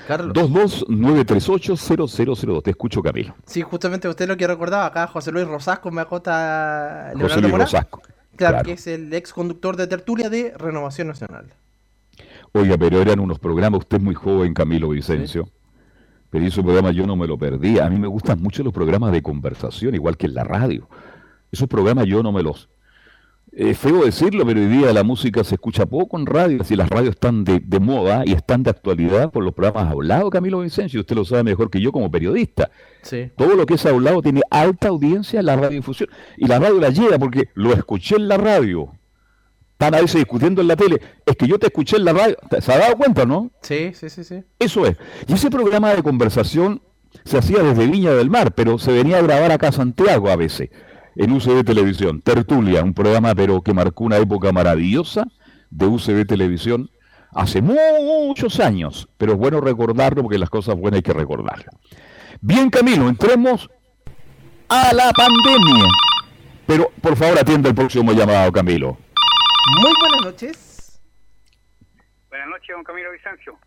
Carlos. 229380002. Te escucho, Camilo. Sí, justamente usted lo que recordaba acá, José Luis Rosasco me acota José Leonardo Luis Morán. Rosasco. Claro, claro. que es el ex conductor de tertulia de Renovación Nacional. Oiga, pero eran unos programas, usted es muy joven, Camilo Vicencio. Pero esos programas yo no me lo perdí. A mí me gustan mucho los programas de conversación, igual que en la radio. Esos programas yo no me los... Es feo decirlo, pero hoy día la música se escucha poco en radio. Si las radios están de, de moda y están de actualidad por los programas hablados, Camilo Vicencio, usted lo sabe mejor que yo como periodista. Sí. Todo lo que es hablado tiene alta audiencia en la radiodifusión. Y la radio la lleva porque lo escuché en la radio. Están a veces discutiendo en la tele. Es que yo te escuché en la radio. ¿Se ha dado cuenta, no? Sí, sí, sí, sí. Eso es. Y ese programa de conversación se hacía desde Viña del Mar, pero se venía a grabar acá a Santiago a veces, en UCB Televisión. Tertulia, un programa pero que marcó una época maravillosa de UCB Televisión hace mu- muchos años. Pero es bueno recordarlo porque las cosas buenas hay que recordarlas. Bien, Camilo, entremos a la pandemia. Pero por favor atienda el próximo llamado, Camilo. Muy buenas noches. Buenas noches, don Camilo Vicencio.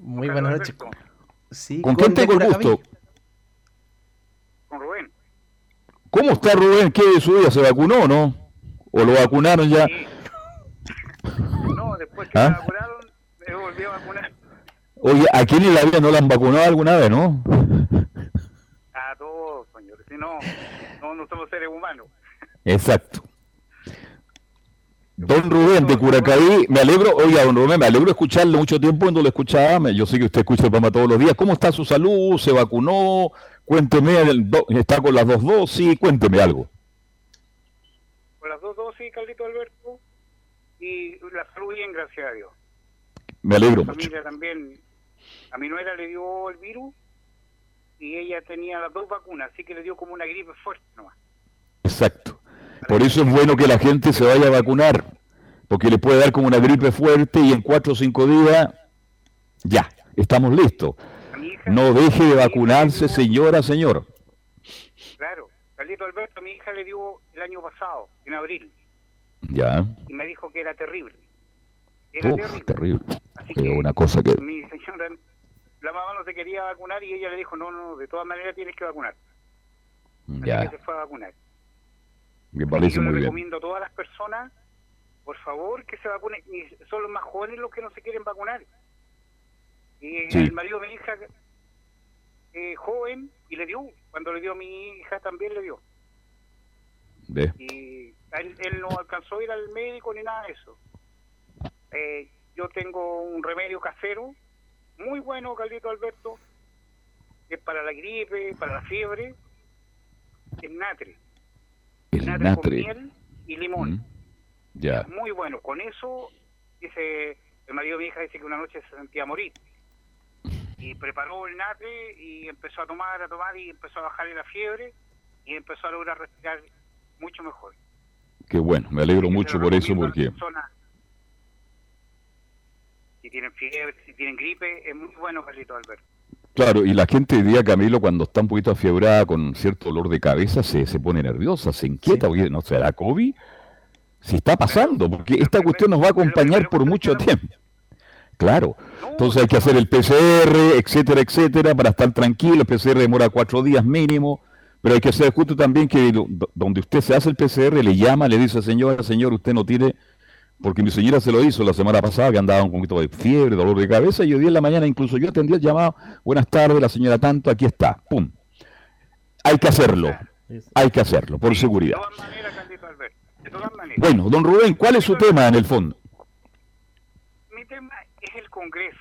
Muy buenas noches. Sí, ¿Con quién de tengo el gusto? Con Rubén. ¿Cómo está Rubén? ¿Qué de su vida? ¿Se vacunó o no? ¿O lo vacunaron ya? No, después que ¿Ah? me vacunaron, me volví a vacunar Oye, ¿a quién en la vida no la han vacunado alguna vez, no? a todos, señores. Si no, no, no somos seres humanos. Exacto. Don Rubén de Curacaví, me alegro, oiga, don Rubén, me alegro escucharle mucho tiempo cuando lo escuchaba, yo sé que usted escucha el programa todos los días. ¿Cómo está su salud? ¿Se vacunó? Cuénteme, el do- ¿está con las dos dosis? Cuénteme algo. Con las dos dosis, Carlito Alberto, y la salud bien, gracias a Dios. Me alegro Mi mucho. familia también, a mi nuera le dio el virus y ella tenía las dos vacunas, así que le dio como una gripe fuerte nomás. Exacto. Por eso es bueno que la gente se vaya a vacunar, porque le puede dar como una gripe fuerte y en cuatro o cinco días, ya, estamos listos. No deje de vacunarse, señora, señor. Claro, Carlito Alberto, mi hija le dio el año pasado, en abril, Ya. y me dijo que era terrible. Era Uf, terrible. terrible. Es una cosa que... Mi señora, la mamá no se quería vacunar y ella le dijo, no, no, de todas maneras tienes que vacunar. Así Ya, que se fue a vacunar. me parece yo le muy bien. recomiendo a todas las personas, por favor, que se vacunen. Y son los más jóvenes los que no se quieren vacunar. Y Sí. el marido de mi hija, eh, joven, y le dio. Cuando le dio a mi hija también le dio. Ve. Y él, él no alcanzó a ir al médico ni nada de eso. Eh, yo tengo un remedio casero, muy bueno, Carlito Alberto, que es para la gripe, para la fiebre, el natre. El Natre con miel y limón. Mm, Ya. Muy bueno. Con eso, dice, el marido de mi hija dice que una noche se sentía morir. Y preparó el natre y empezó a tomar, a tomar y empezó a bajarle la fiebre y empezó a lograr respirar mucho mejor. Qué bueno, me alegro mucho por eso porque... Si tienen fiebre, si tienen gripe, es muy bueno, Carlito Alberto. Claro, y la gente hoy día, Camilo, cuando está un poquito afiebrada con cierto dolor de cabeza, se, se pone nerviosa, se inquieta, porque no será COVID. Si está pasando, porque esta cuestión nos va a acompañar por mucho tiempo. Claro, entonces hay que hacer el PCR, etcétera, etcétera, para estar tranquilo. El PCR demora cuatro días mínimo, pero hay que hacer justo también que donde usted se hace el PCR, le llama, le dice, señora, señor, usted no tiene, porque mi señora se lo hizo la semana pasada, que andaba un poquito de fiebre, dolor de cabeza, y hoy día en la mañana incluso yo atendí el llamado, buenas tardes, la señora tanto, aquí está, pum. Hay que hacerlo, hay que hacerlo, por seguridad. De todas maneras, Carlito Alberto, de todas maneras. Bueno, don Rubén, ¿cuál es su tema en el fondo? Mi tema es el Congreso.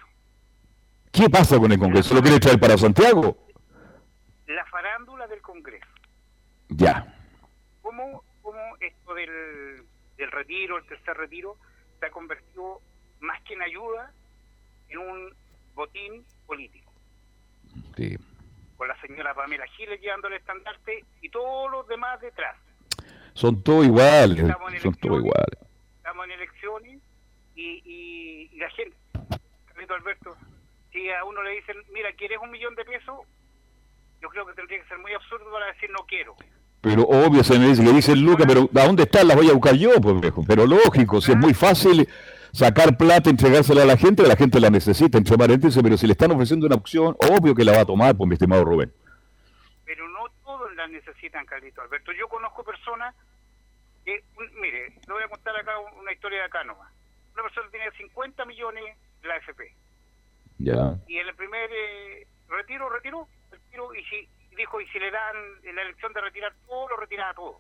¿Qué pasa con el Congreso? ¿Lo quiere traer para Santiago? La farándula del Congreso. Ya. ¿Cómo, cómo esto del, del retiro, el tercer retiro, se ha convertido más que en ayuda en un botín político? Sí. Con la señora Pamela Giles llevando el estandarte y todos los demás detrás. Son todos iguales, son todos iguales. Estamos en elecciones y, y, y la gente, Carlito Alberto, si a uno le dicen, mira, ¿quieres un millón de pesos? Yo creo que tendría que ser muy absurdo para decir no quiero. Pero obvio se me dice que dicen Lucas, pero ¿a dónde están? Las voy a buscar yo, pues viejo. Pero lógico, si es muy fácil sacar plata, entregársela a la gente, la gente la necesita, entre paréntesis, pero si le están ofreciendo una opción, obvio que la va a tomar, pues mi estimado Rubén. pero no todos la necesitan, Carlito Alberto. Yo conozco personas que, mire, le voy a contar acá una historia de acá nomás. Una persona tenía 50 millones la AFP Ya. y en el primer eh, retiro, retiró, retiró y si, dijo, y si le dan la elección de retirar todo, lo retiraba todo.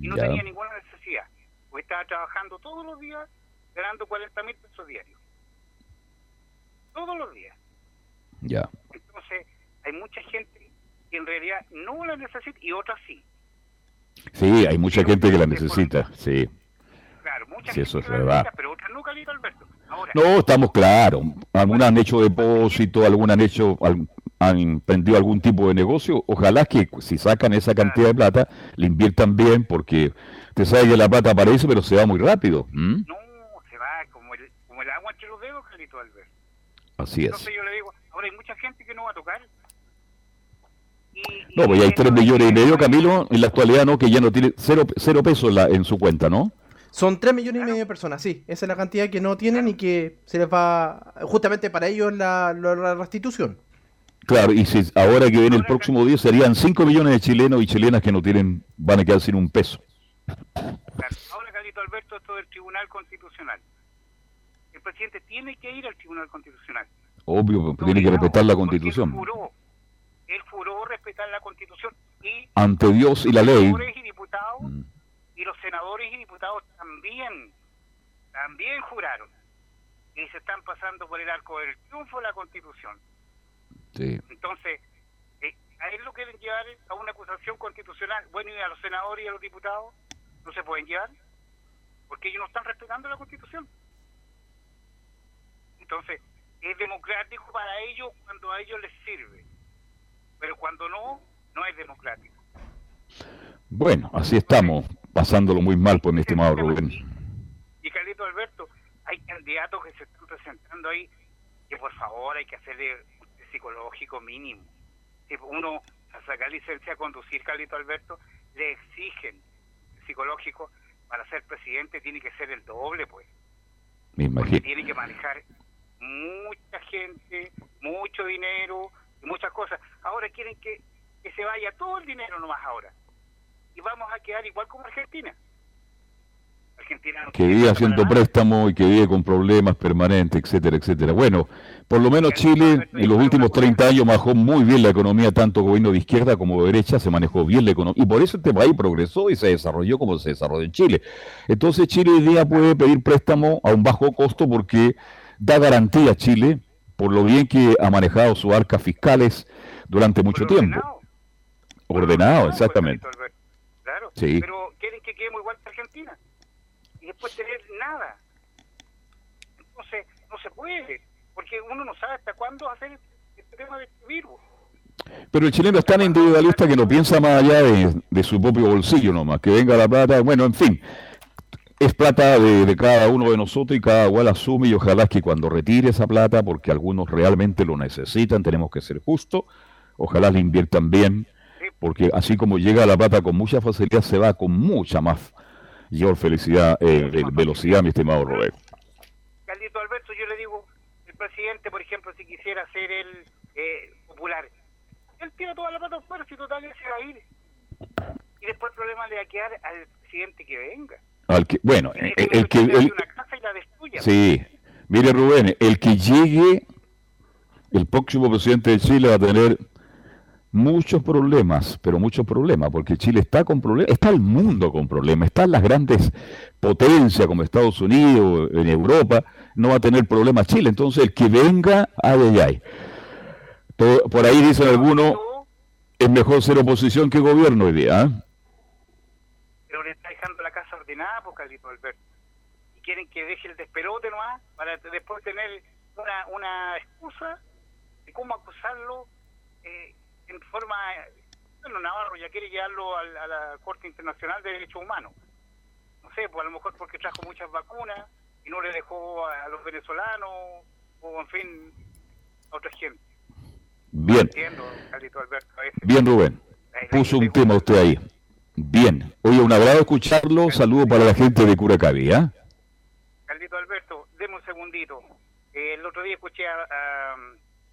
Y no Ya. tenía ninguna necesidad, porque estaba trabajando todos los días, ganando 40 mil pesos diarios. Todos los días. Ya. Entonces, hay mucha gente que en realidad no la necesita y otras sí. Sí, hay mucha gente que la necesita, sí. Claro, Sí, eso es verdad. necesita, pero otras no, Carlito Alberto. Ahora, No, estamos claros. Algunas han hecho depósito, algunas han hecho, han emprendido algún tipo de negocio. Ojalá que si sacan esa cantidad de plata, le inviertan bien, porque usted sabe que la plata aparece, pero se va muy rápido. ¿m? no, se va como el, como el agua entre los dedos, Carlito Alberto. Así es. Entonces yo le digo, ahora hay mucha gente que no va a tocar. No, pues ya hay 3 millones y medio, Camilo, en la actualidad, ¿no? Que ya no tiene cero, cero pesos en, la- en su cuenta, ¿no? Son 3 millones y medio de personas, sí. Esa es la cantidad que no tienen y que se les va, justamente para ellos, la, la- la restitución. Claro, y si ahora que viene el próximo día serían 5 millones de chilenos y chilenas que no tienen, van a quedar sin un peso. Ahora, Carlito Alberto, esto del Tribunal Constitucional. El presidente tiene que ir al Tribunal Constitucional. Obvio, tiene que respetar la constitución. Juró, él juró respetar la Constitución y Ante Dios y la ley. senadores y diputados y los senadores y diputados también también juraron y se están pasando por el arco del triunfo de la Constitución. Sí. Entonces, eh, a él lo quieren llevar a una acusación constitucional. Bueno, y a los senadores y a los diputados no se pueden llevar porque ellos no están respetando la Constitución. Entonces, es democrático para ellos cuando a ellos les sirve, pero cuando no, no es democrático. Bueno, así estamos, pasándolo muy mal, pues, mi estimado Rubén. Y candidatos que se están presentando ahí, que por favor hay que hacerle un psicológico mínimo. Si uno a sacar licencia a conducir, Carlito Alberto, le exigen psicológico para ser presidente, tiene que ser el doble, pues. Me Porque tiene que manejar mucha gente, mucho dinero, y muchas cosas. Ahora quieren que, que se vaya todo el dinero nomás ahora. Y vamos a quedar igual como Argentina. Argentina no que vive haciendo nada. préstamos y que vive con problemas permanentes, etcétera, etcétera. Bueno, por lo menos Chile en los últimos 30 años manejó muy bien la economía, tanto gobierno de izquierda como de derecha, se manejó bien la economía. Y por eso este país progresó y se desarrolló como se desarrolló en Chile. Entonces Chile hoy día puede pedir préstamo a un bajo costo porque da garantía a Chile por lo bien que ha manejado sus arcas fiscales durante mucho tiempo. Ordenado, exactamente. Claro, Sí. pero quieren que quedemos igual que Argentina. Y después tener nada. Entonces, no se puede. Porque uno no sabe hasta cuándo hacer este tema de este virus. Pero el chileno es tan individualista que no piensa más allá de, de su propio bolsillo nomás, que venga la plata, bueno, en fin, es plata de, de cada uno de nosotros y cada cual asume y ojalá que cuando retire esa plata, porque algunos realmente lo necesitan, tenemos que ser justos, ojalá la inviertan bien, porque así como llega la plata con mucha facilidad, se va con mucha más mayor felicidad, eh, eh, velocidad, mi estimado Roberto. Carlito Alberto, yo le digo, el presidente, por ejemplo, si quisiera ser el eh, popular, él tira toda la plata afuera, si total él se va a ir. Y después el problema le va a quedar al presidente que venga. Al que, bueno, eh, el, que... el- una casa y la destruya. Sí, mire Rubén, el que llegue, el próximo presidente de Chile va a tener muchos problemas, pero muchos problemas, porque Chile está con problemas, está el mundo con problemas, están las grandes potencias como Estados Unidos, en Europa, no va a tener problemas Chile, entonces el que venga, ay, ay, ay. Por ahí dicen algunos, es mejor ser oposición que gobierno hoy día, ¿ah? Pero le está dejando la casa ordenada, pues, Carlito Alberto. Y quieren que deje el desperote nomás para después tener una, una excusa de cómo acusarlo eh, en forma... Bueno, Navarro ya quiere llevarlo al- a la Corte Internacional de Derechos Humanos. No sé, pues a lo mejor porque trajo muchas vacunas y no le dejó a, a los venezolanos o, en fin, a otra gente. Bien. Entiendo, Carlito Alberto. Bien, Rubén. Puso un tema usted ahí. Bien. Oye, un agrado escucharlo. Saludo para la gente de Curacaví, ¿ah? Carlito Alberto, deme un segundito. Eh, el otro día escuché a, a,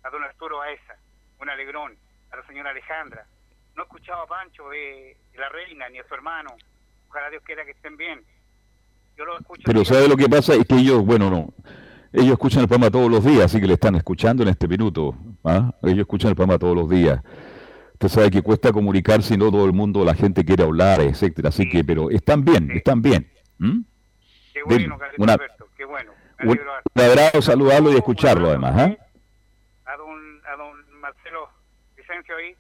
a don Arturo Baeza, un alegrón, a la señora Alejandra. No he escuchado a Pancho de, de la reina ni a su hermano. Ojalá Dios quiera que estén bien. Yo lo escucho. Pero ¿sabe lo que pasa? Es que ellos, bueno, no. Ellos escuchan el programa todos los días, así que le están escuchando en este minuto. ¿ah? Ellos escuchan el programa todos los días. Usted sabe que cuesta comunicarse y no todo el mundo, la gente quiere hablar, etcétera. Así que, pero están bien, están bien. Qué bueno, Carlito una- Alberto, qué bueno. Un, agrado saludarlo y escucharlo además. ¿ah? A don, a don Marcelo Vicencio ahí,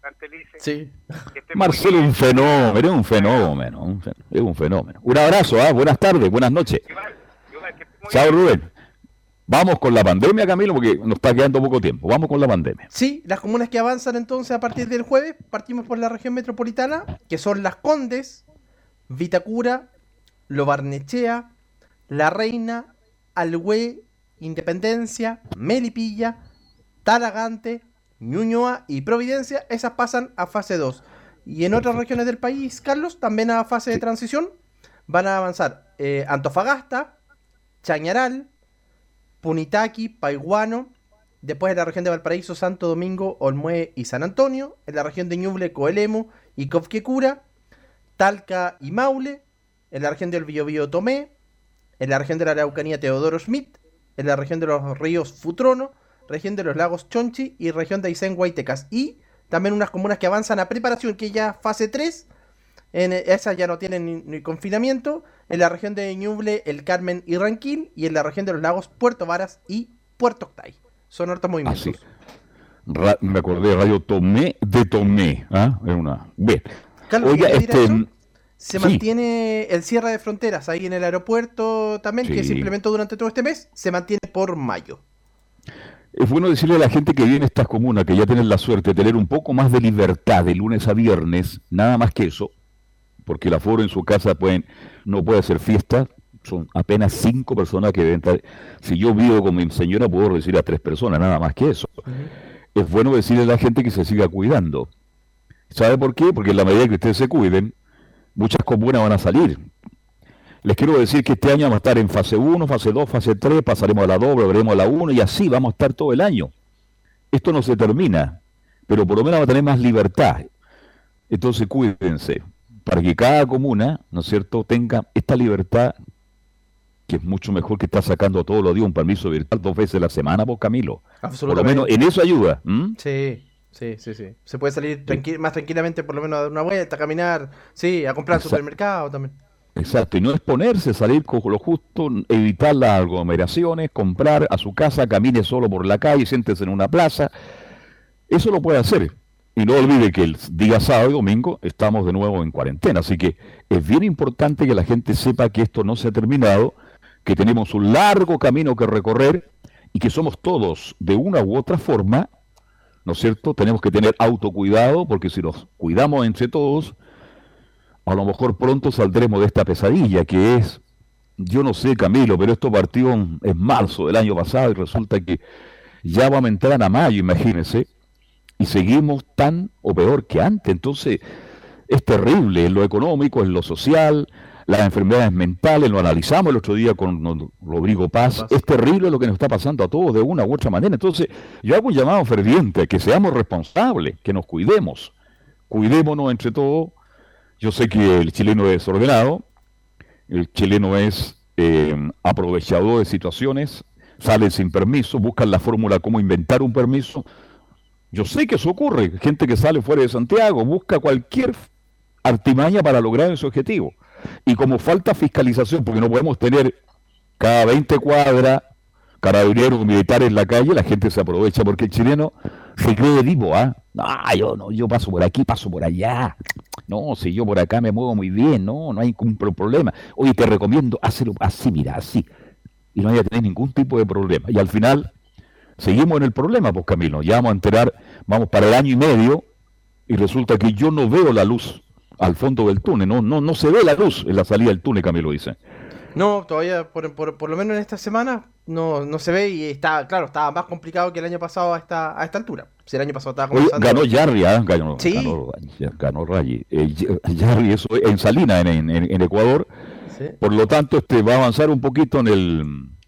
Cantelice. Sí. Marcelo es un fenómeno, es un fenómeno, un fen- es un fenómeno. Un abrazo, ¿ah? buenas tardes, buenas noches. Chao Rubén. Vamos con la pandemia, Camilo, porque nos está quedando poco tiempo. Vamos con la pandemia. Sí, las comunas que avanzan entonces a partir del jueves, partimos por la región metropolitana, que son Las Condes, Vitacura, Lobarnechea, La Reina, Alhué, Independencia, Melipilla, Talagante, Ñuñoa y Providencia, esas pasan a fase 2. Y en otras regiones del país, Carlos, también a fase de transición, van a avanzar eh, Antofagasta, Chañaral, Punitaqui, Paiguano, después en la región de Valparaíso, Santo Domingo, Olmué y San Antonio, en la región de Ñuble, Coelemu y Cofquecura, Talca y Maule, en la región del Biobío Tomé, en la región de la Araucanía Teodoro Schmidt, en la región de los ríos Futrono, región de los lagos Chonchi y región de Aysén, Guaytecas. Y también unas comunas que avanzan a preparación, que ya fase 3, en eh, esas ya no tienen ni, ni confinamiento, en la región de Ñuble, El Carmen y Ranquil, y en la región de los lagos Puerto Varas y Puerto Octay. Son hartos movimientos. Así. Ra- me acordé de Radio Tomé de Tomé. ¿ah? Es una... Bien. Carlos, Oiga, ¿quieres decir este... eso? Se sí. mantiene el cierre de fronteras ahí en el aeropuerto también, que se implementó durante todo este mes, se mantiene por mayo. Es bueno decirle a la gente que viene a estas comunas que ya tienen la suerte de tener un poco más de libertad de lunes a viernes, nada más que eso, porque el aforo en su casa pueden, no puede hacer fiesta, son apenas cinco personas que deben estar. Si yo vivo con mi señora, puedo decir a tres personas, nada más que eso. Es bueno decirle a la gente que se siga cuidando. ¿Sabe por qué? Porque en la medida que ustedes se cuiden, muchas comunas van a salir. Les quiero decir que este año vamos a estar en fase 1, fase 2, fase 3, pasaremos a la doble, veremos a la 1 y así vamos a estar todo el año. Esto no se termina, pero por lo menos va a tener más libertad. Entonces cuídense, para que cada comuna, ¿no es cierto?, tenga esta libertad que es mucho mejor que estar sacando todos los días un permiso virtual dos veces a la semana, vos Camilo. Por lo menos en eso ayuda. Sí, sí, sí, sí. Se puede salir más tranquilamente por lo menos a dar una vuelta, a caminar, sí, a comprar al supermercado también. Exacto, y no exponerse, salir con lo justo, evitar las aglomeraciones, comprar a su casa, camine solo por la calle, siéntese en una plaza. Eso lo puede hacer. Y no olvide que el día sábado y domingo estamos de nuevo en cuarentena. Así que es bien importante que la gente sepa que esto no se ha terminado, que tenemos un largo camino que recorrer y que somos todos, de una u otra forma, ¿no es cierto? Tenemos que tener autocuidado porque si nos cuidamos entre todos, a lo mejor pronto saldremos de esta pesadilla que es, yo no sé Camilo, pero esto partió en, marzo del año pasado y resulta que ya va a entrar a mayo, imagínense, y seguimos tan o peor que antes. Entonces, es terrible en lo económico, en lo social, las enfermedades mentales, lo analizamos el otro día con Rodrigo Paz, es terrible lo que nos está pasando a todos de una u otra manera. Entonces, yo hago un llamado ferviente, que seamos responsables, que nos cuidemos, cuidémonos entre todos, yo sé que el chileno es ordenado, el chileno es eh, aprovechador de situaciones, sale sin permiso, buscan la fórmula cómo inventar un permiso. Yo sé que eso ocurre, gente que sale fuera de Santiago busca cualquier artimaña para lograr ese objetivo. Y como falta fiscalización, porque no podemos tener cada 20 cuadras carabineros militares en la calle, la gente se aprovecha porque el chileno se cree vivo, ¿ah? No, yo no, yo paso por aquí, paso por allá. No, si yo por acá me muevo muy bien, no, no hay ningún problema. Oye, te recomiendo, hacerlo así, mira, así. Y no hay a tener ningún tipo de problema. Y al final, seguimos en el problema, pues Camilo. Ya vamos a enterar, vamos para el año y medio, y resulta que yo no veo la luz al fondo del túnel, no, no, no se ve la luz en la salida del túnel, Camilo dice. No, todavía, por, por, lo menos en esta semana, no, no se ve y está, claro, estaba más complicado que el año pasado a esta, a esta altura. Si el año pasado estaba comenzando... ganó Jarry, ¿eh? ganó, ¿Sí? ganó, ganó Rayi. Eh, Jarry eso, en Salina, en, en, Ecuador. Por lo tanto, este va a avanzar un poquito en el,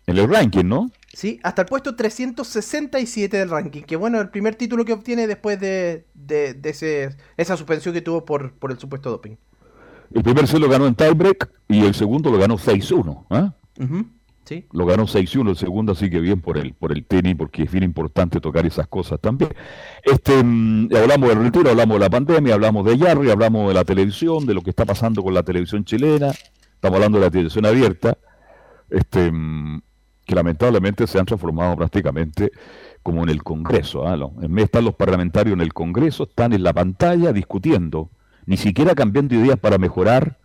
en el ranking, ¿no? Sí, hasta el puesto 367 del ranking. Que bueno, el primer título que obtiene después de, de, de ese, esa suspensión que tuvo por, por el supuesto doping. El primer set lo ganó en tiebreak y el segundo lo ganó 6-1. ¿eh? sí. Lo ganó 6-1, el segundo así que bien por el, por el tenis, porque es bien importante tocar esas cosas también. Este, mm, hablamos del retiro, hablamos de la pandemia, hablamos de Yarri, hablamos de la televisión, de lo que está pasando con la televisión chilena, estamos hablando de la televisión abierta, este, mm, que lamentablemente se han transformado prácticamente como en el Congreso. ¿ah? En vez de estar los parlamentarios en el Congreso, están en la pantalla discutiendo ni siquiera cambiando ideas para mejorar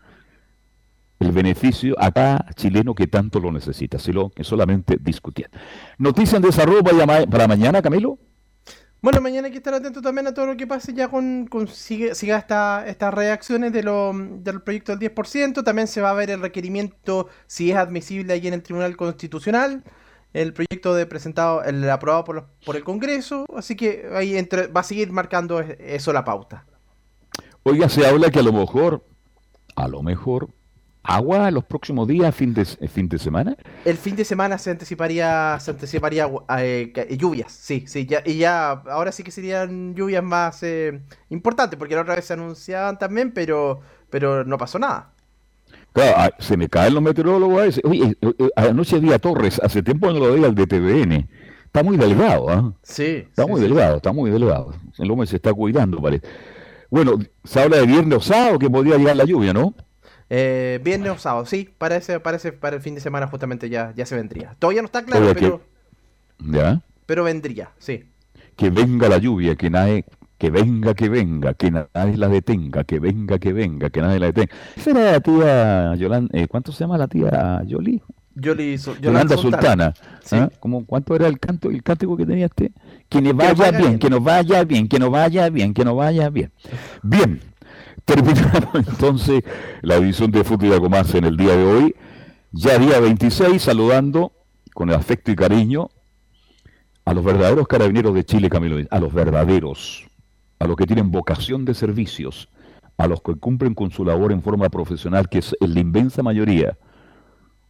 el beneficio a cada chileno que tanto lo necesita, sino que solamente discutir. ¿Noticias en desarrollo para mañana, Camilo? Bueno, mañana hay que estar atento también a todo lo que pase ya con, siga, estas reacciones de lo, del proyecto del 10%. También se va a ver el requerimiento si es admisible ahí en el Tribunal Constitucional. El proyecto de presentado, el aprobado por, por el Congreso. Así que ahí entre, va a seguir marcando eso la pauta. Oiga, se habla que a lo mejor, a lo mejor, agua los próximos días, fin de, fin de semana. El fin de semana se anticiparía, se anticiparía eh, lluvias, sí, sí, ya, y ya ahora sí que serían lluvias más eh, importantes, porque la otra vez se anunciaban también, pero, pero no pasó nada. Claro, ah, se me caen los meteorólogos a veces. Oye, eh, anoche día Torres, hace tiempo no lo veía el de TVN. Está muy delgado, ¿ah? Sí. Está muy delgado, está muy delgado. El hombre se está cuidando, parece. Bueno, se habla de viernes o sábado que podría llegar la lluvia, ¿no? Eh, viernes o sábado, sí, parece, parece para el fin de semana justamente ya, ya se vendría. Todavía no está claro, pero. ¿Ya? Pero vendría, sí. Que venga la lluvia, que nadie, que venga, que venga, que nadie la detenga, que venga, que venga, que nadie la detenga. Esa era la tía Yolanda, eh, ¿cuánto se llama la tía Yoli? Yolanda, Sultana. ¿ah? ¿Cuánto era el canto, el cántico que tenía este? Que nos vaya, bien, que nos vaya bien, que nos vaya bien, que nos vaya bien. Bien, terminamos entonces la edición de Fútbol algo más en el día de hoy. Ya día 26, saludando con el afecto y cariño a los verdaderos carabineros de Chile, Camilo, a los verdaderos, a los que tienen vocación de servicios, a los que cumplen con su labor en forma profesional, que es la inmensa mayoría.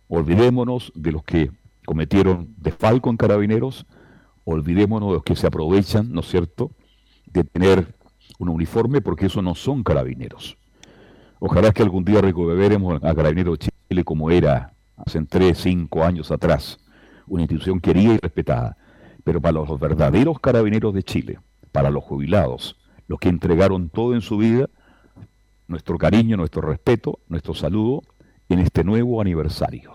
Olvidémonos de los que cometieron desfalco en carabineros, olvidémonos de los que se aprovechan, ¿no es cierto?, de tener un uniforme, porque eso no son carabineros. Ojalá que algún día recuperemos a Carabineros de Chile como era hace tres, cinco años atrás, una institución querida y respetada. Pero para los verdaderos carabineros de Chile, para los jubilados, los que entregaron todo en su vida, nuestro cariño, nuestro respeto, nuestro saludo en este nuevo aniversario.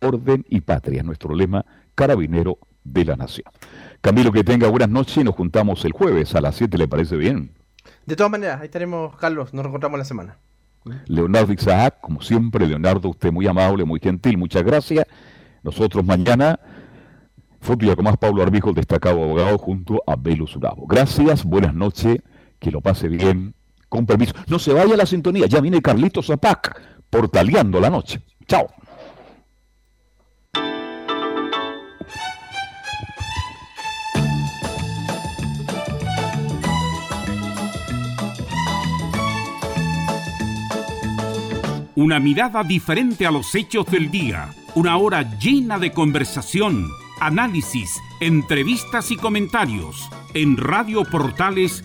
Orden y patria, nuestro lema carabinero de la nación. Camilo, que tenga buenas noches y nos juntamos el jueves a las 7, ¿le parece bien? De todas maneras, ahí estaremos, Carlos, nos encontramos la semana. Leonardo Isaac, como siempre, Leonardo, usted muy amable, muy gentil, muchas gracias. Nosotros mañana, Foto más Pablo Arbijo, destacado abogado, junto a Velus Bravo. Gracias, buenas noches, que lo pase bien, con permiso. No se vaya a la sintonía, ya viene Carlitos Zapac, portaleando la noche. Chao. Una mirada diferente a los hechos del día. Una hora llena de conversación, análisis, entrevistas y comentarios. En Radio Portales